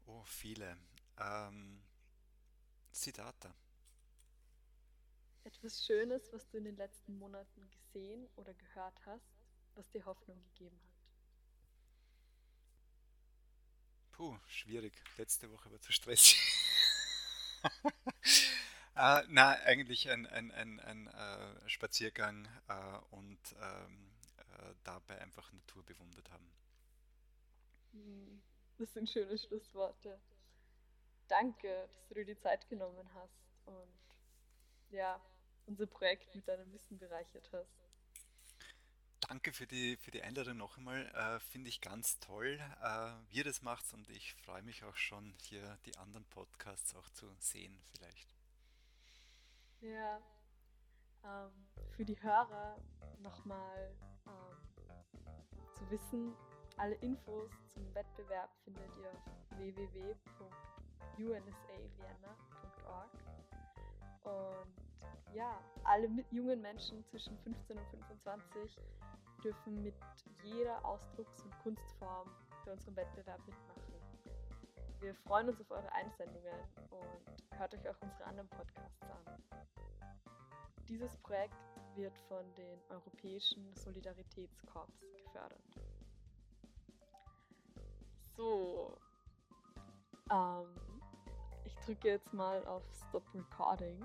Oh, viele. Ähm, Siddhartha. Etwas Schönes, was du in den letzten Monaten gesehen oder gehört hast, was dir Hoffnung gegeben hat. Puh, schwierig. Letzte Woche war zu stressig. äh, na, eigentlich ein, ein, ein, ein äh, Spaziergang äh, und ähm, äh, dabei einfach Natur bewundert haben. Das sind schöne Schlussworte. Danke, dass du dir die Zeit genommen hast und ja, unser Projekt mit deinem Wissen bereichert hast. Danke für die, für die Einladung noch einmal. Äh, Finde ich ganz toll, äh, wie ihr das macht und ich freue mich auch schon, hier die anderen Podcasts auch zu sehen vielleicht. Ja, ähm, für die Hörer nochmal ähm, zu wissen, alle Infos zum Wettbewerb findet ihr auf www.unsavienna.org und ja, alle jungen Menschen zwischen 15 und 25 dürfen mit jeder Ausdrucks- und Kunstform für unseren Wettbewerb mitmachen. Wir freuen uns auf eure Einsendungen und hört euch auch unsere anderen Podcasts an. Dieses Projekt wird von den Europäischen Solidaritätskorps gefördert. So, ähm, ich drücke jetzt mal auf Stop Recording.